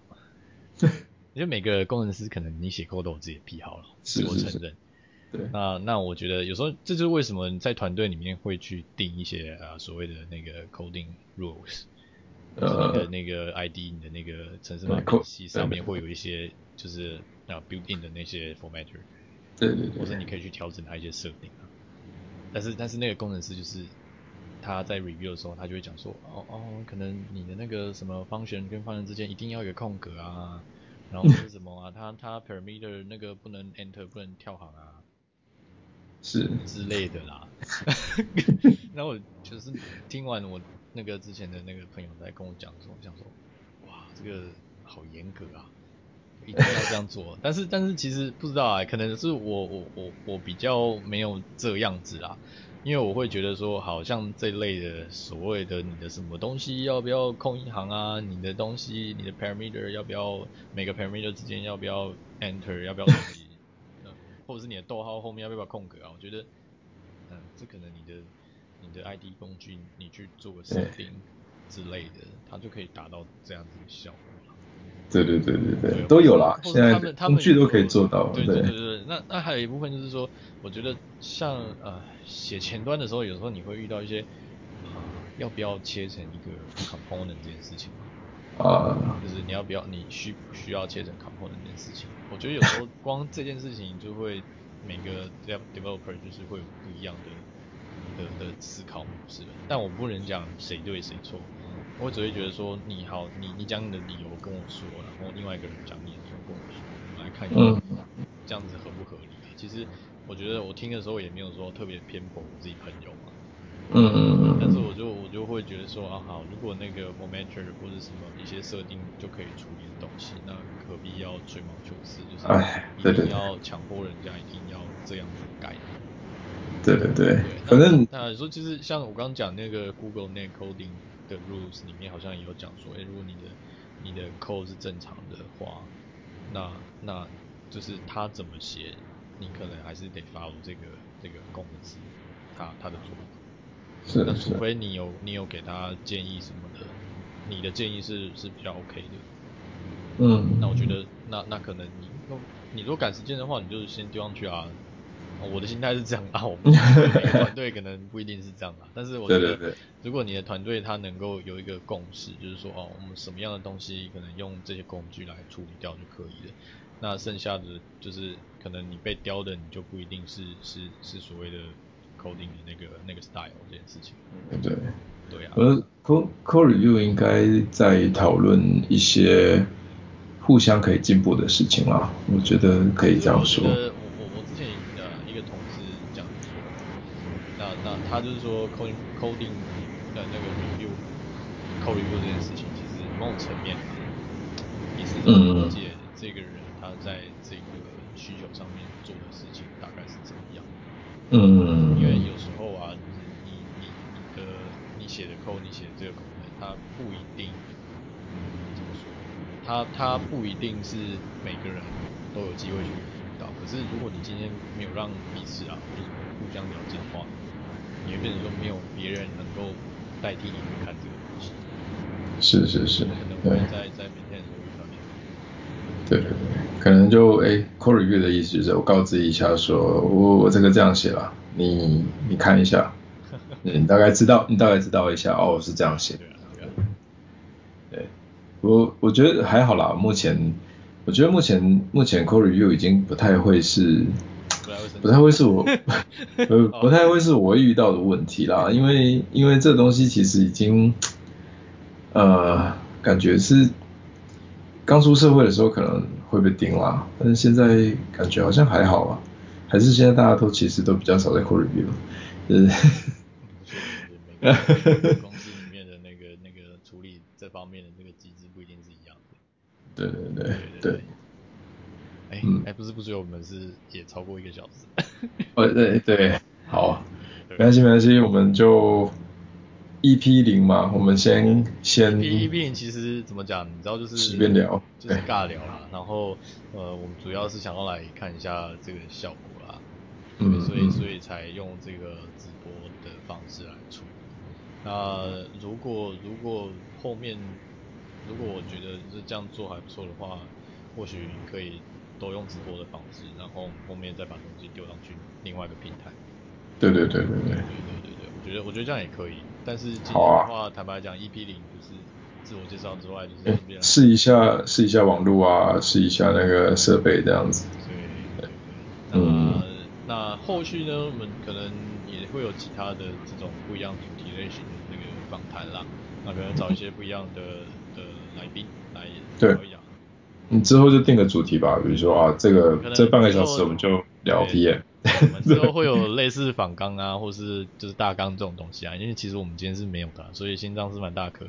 嗯、因为每个工程师可能你写 code 都有自己的癖好了，是我承认。对。那那我觉得有时候这就是为什么你在团队里面会去定一些啊所谓的那个 coding rules，呃，你的那个 ID，你的那个程式码体系上面会有一些就是啊 built in 的那些 formatter。对对对。或者你可以去调整它一些设定啊。但是但是那个工程师就是。他在 review 的时候，他就会讲说，哦哦，可能你的那个什么 function 跟 function 之间一定要有个空格啊，然后是什么啊，他他 parameter 那个不能 enter 不能跳行啊，是之类的啦。然后我就是听完我那个之前的那个朋友在跟我讲说，我想说，哇，这个好严格啊，一定要这样做。但是但是其实不知道啊，可能是我我我我比较没有这样子啦。因为我会觉得说，好像这类的所谓的你的什么东西要不要空一行啊？你的东西，你的 parameter 要不要每个 parameter 之间要不要 enter 要不要 或者是你的逗号后面要不要空格啊？我觉得，嗯，这可能你的你的 ID 工具你去做个设定之类的，它就可以达到这样子的效果。对对对对对，都有啦，现在工具都可以做到。对对对对，那那还有一部分就是说，我觉得像呃写前端的时候，有时候你会遇到一些啊、呃，要不要切成一个 component 这件事情啊，就是你要不要你需不需要切成 component 这件事情？我觉得有时候光这件事情就会每个 developer 就是会有不一样的的的思考模式，但我不能讲谁对谁错。我只会觉得说，你好，你你讲你的理由跟我说，然后另外一个人讲你的理由跟我说，我们来看一下这样子合不合理。其实我觉得我听的时候也没有说特别偏颇我自己朋友嘛，嗯嗯嗯，但是我就我就会觉得说啊好，如果那个 momenter 或者什么一些设定就可以处理的东西，那何必要吹毛求疵，就是一定要强迫人家一定要这样子改。对对对，反正那说就是像我刚刚讲那个 Google Net Coding。的 rules 里面好像也有讲说，诶、欸，如果你的你的 code 是正常的话，那那就是他怎么写，你可能还是得 follow 这个这个公司他他的做法。是。那除非你有你有给他建议什么的，你的建议是是比较 OK 的。嗯。那我觉得那那可能你你如果赶时间的话，你就先丢上去啊。我的心态是这样啊，我们 团队可能不一定是这样啊，但是我觉得，如果你的团队他能够有一个共识，就是说哦，我们什么样的东西可能用这些工具来处理掉就可以了，那剩下的就是可能你被雕的，你就不一定是是是所谓的 coding 的那个那个 style 这件事情。对，对啊。而 code code review 应该在讨论一些互相可以进步的事情啊，我觉得可以这样说。他就是说 coding coding 的那个 review code review 这件事情，其实某种层面也是在理解这个人他在这个需求上面做的事情大概是怎么样。嗯，因为有时候啊，就是你你你的你写的 code，你写的这个功能，它不一定怎么说，它它不一定是每个人都有机会去辅导。可是如果你今天没有让彼此啊，就是互相了解的话，你会变成说没有别人能够代替你去看这个东西。是是是，可能会在在每天的时候遇到这样。对对对，可能就哎，code review 的意思就是我告知一下说，我我这个这样写了，你你看一下，你大概知道，你大概知道一下，哦，是这样写。对我我觉得还好啦，目前我觉得目前目前 code review 已经不太会是，不太会是我，不不太会是我 会遇到的问题啦，因为因为这东西其实已经，呃，感觉是。刚出社会的时候可能会被盯啦，但是现在感觉好像还好啊，还是现在大家都其实都比较少在 code review，就是，每个公司里面的那个那个处理这方面的那个机制不一定是一样的。对对对对对。哎，嗯，还不是不是我们是也超过一个小时。哦对对，好，没关系没关系，我们就。EP 零嘛，我们先先。EP 零其实怎么讲？你知道就是随便聊，就是尬聊啦。然后呃，我们主要是想要来看一下这个效果啦，嗯，所以所以才用这个直播的方式来处理。那如果如果后面如果我觉得就是这样做还不错的话，或许可以都用直播的方式，然后后面再把东西丢上去另外一个平台。对对对对对。对对对对，我觉得我觉得这样也可以。但是今天的话，啊、坦白讲，EP 零就是自我介绍之外，就是试一下试一下网络啊，试一下那个设备这样子。对对对。嗯。那那后续呢，我们可能也会有其他的这种不一样主题类型的那个访谈啦。那可能找一些不一样的的来宾来聊一聊。你之后就定个主题吧，比如说啊，这个这半个小时我们就聊 PM。我们之后会有类似仿纲啊，或是就是大纲这种东西啊，因为其实我们今天是没有的，所以心脏是蛮大颗。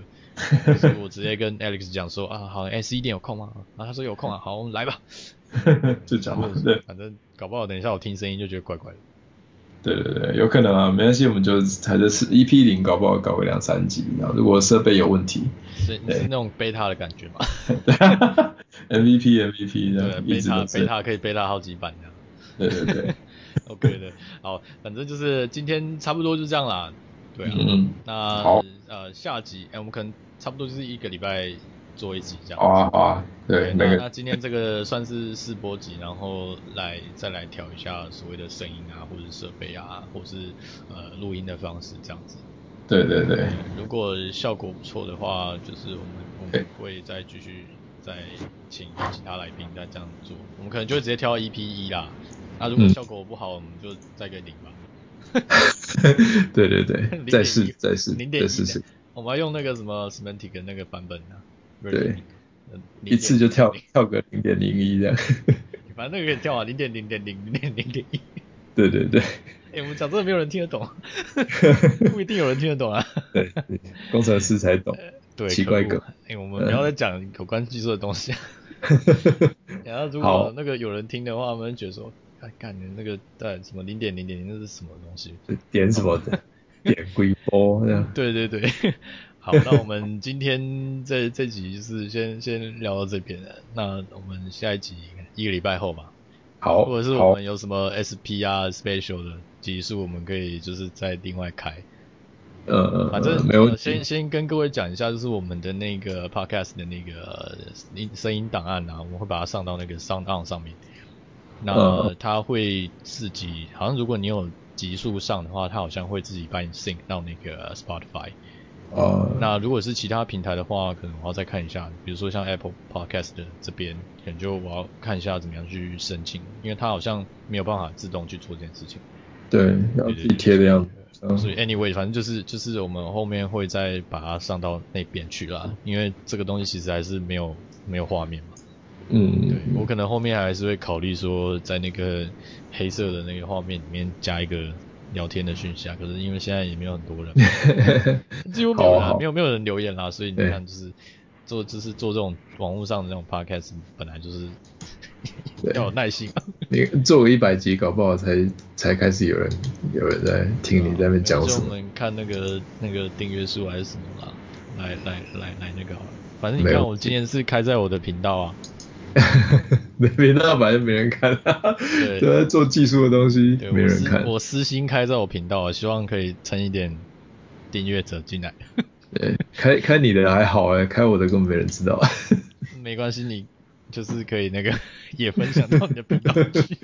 所以我直接跟 Alex 讲说啊，好，哎，十一点有空吗？啊，他说有空啊，好，我们来吧。就讲嘛，对，反正搞不好等一下我听声音就觉得怪怪的。对对对，有可能啊，没关系，我们就还是是 EP 零，搞不好搞个两三集，然后如果设备有问题，是是那种贝塔的感觉吗？对，MVP MVP 这样，贝塔贝塔可以贝塔好几版这样。对对对。OK 的，好，反正就是今天差不多就这样啦，对啊，嗯，那呃下集，哎、欸，我们可能差不多就是一个礼拜做一集这样，好啊好啊，对，对那，那今天这个算是试播集，然后来再来调一下所谓的声音啊，或者设备啊，或是呃录音的方式这样子，对对对，对如果效果不错的话，就是我们我们会再继续再请其他来宾再这样做，我们可能就会直接挑 EP 一啦。那、啊、如果效果不好，嗯、我们就再给零吧。对对对，再试再试，零点试试。我们要用那个什么 Semantic 的那个版本啊。对，一次就跳跳个零点零一这样。反正那个可以跳啊，零点零点零零点零点一。对对对。哎、欸，我们讲真的没有人听得懂，不一定有人听得懂啊。对，工程师才懂。对，奇怪梗。哎、欸，我们不要再讲有关技术的东西。然后如果那个有人听的话，我们觉得说。哎，干你那个在什么零点零点零，那是什么东西？点什么的？点归波 这样。对对对，好，那我们今天这这集就是先先聊到这边了。那我们下一集一个礼拜后吧。好。或者是我们有什么 SP 啊 special 的集数，我们可以就是再另外开。呃，反正没有、呃。先先跟各位讲一下，就是我们的那个 podcast 的那个音声音档案啊，我们会把它上到那个 SoundOn 上面。那它会自己，好像如果你有集数上的话，它好像会自己帮你 sync 到那个 Spotify。呃，那如果是其他平台的话，可能我要再看一下，比如说像 Apple Podcast 的这边，可能就我要看一下怎么样去申请，因为它好像没有办法自动去做这件事情。对，要自己贴的样子。所以 anyway，反正就是就是我们后面会再把它上到那边去啦，因为这个东西其实还是没有没有画面嘛。嗯，对，我可能后面还是会考虑说，在那个黑色的那个画面里面加一个聊天的讯息啊，可是因为现在也没有很多人，几乎没有没有没有人留言啦，所以你看就是做就是做这种网络上的那种 podcast，本来就是要有耐心。你做个一百集，搞不好才才开始有人有人在听你在那边讲什么。我们看那个那个订阅数还是什么啦，来来来来那个好了，反正你看我今天是开在我的频道啊。没没那反正没人看，对，都在做技术的东西，没人看。我私心开在我频道，希望可以蹭一点订阅者进来。对，开开你的还好哎，开我的根本没人知道。没关系，你就是可以那个也分享到你的频道去。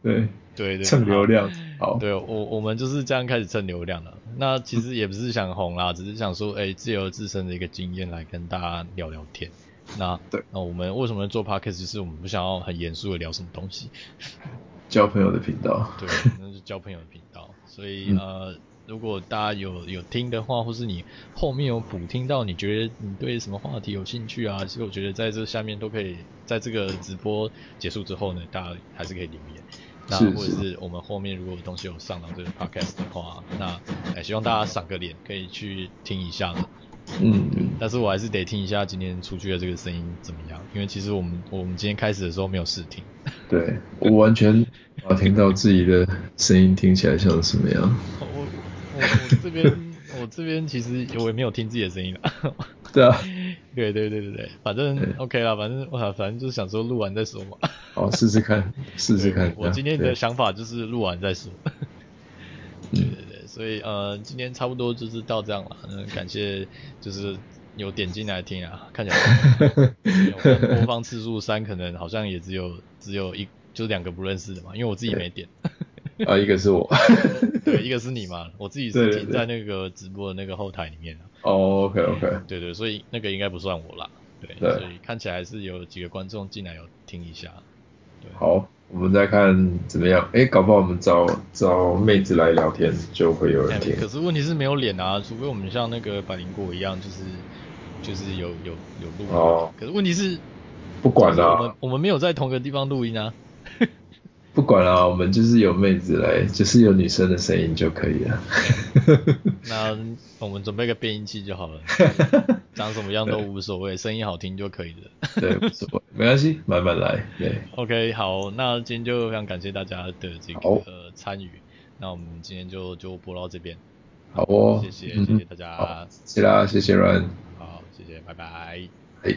对对对，蹭流量。好，对我我们就是这样开始蹭流量的。那其实也不是想红啦，只是想说，哎，自由自身的一个经验来跟大家聊聊天。那对，那我们为什么做 podcast？就是我们不想要很严肃的聊什么东西，交朋友的频道。对，那是交朋友的频道。所以、嗯、呃，如果大家有有听的话，或是你后面有补听到，你觉得你对什么话题有兴趣啊？其实我觉得在这下面都可以，在这个直播结束之后呢，大家还是可以留言。那或者是我们后面如果有东西有上到这个 podcast 的话，那哎，希望大家赏个脸，可以去听一下的。嗯，但是我还是得听一下今天出去的这个声音怎么样，因为其实我们我们今天开始的时候没有试听。对，我完全啊听到自己的声音听起来像什么样。我我我这边我这边其实我也没有听自己的声音了。对啊，对对对对对，反正 OK 啦，反正我反正就是想说录完再说嘛。好，试试看，试试看。我今天的想法就是录完再说。对对对。所以呃，今天差不多就是到这样了。嗯，感谢就是有点进来听啊，看起来播放次数三，可能好像也只有只有一，就两个不认识的嘛，因为我自己没点。啊，一个是我。对，一个是你嘛，我自己是停在那个直播的那个后台里面哦、oh，OK OK。对对，所以那个应该不算我啦。对，对所以看起来是有几个观众进来有听一下。对。好。我们再看怎么样？哎，搞不好我们找找妹子来聊天，就会有人听。可是问题是没有脸啊，除非我们像那个百灵果一样，就是就是有有有录。哦。可是问题是，不管啦、啊，我们我们没有在同个地方录音啊。不管了、啊，我们就是有妹子来，就是有女生的声音就可以了。那我们准备个变音器就好了，长什么样都无所谓，声音好听就可以了。对，无所谓，没关系，慢慢来。对，OK，好，那今天就非常感谢大家的这个呃参与，那我们今天就就播到这边。好哦，谢谢、嗯、谢谢大家，谢啦，谢谢 Ryan，好，谢谢，拜拜。哎。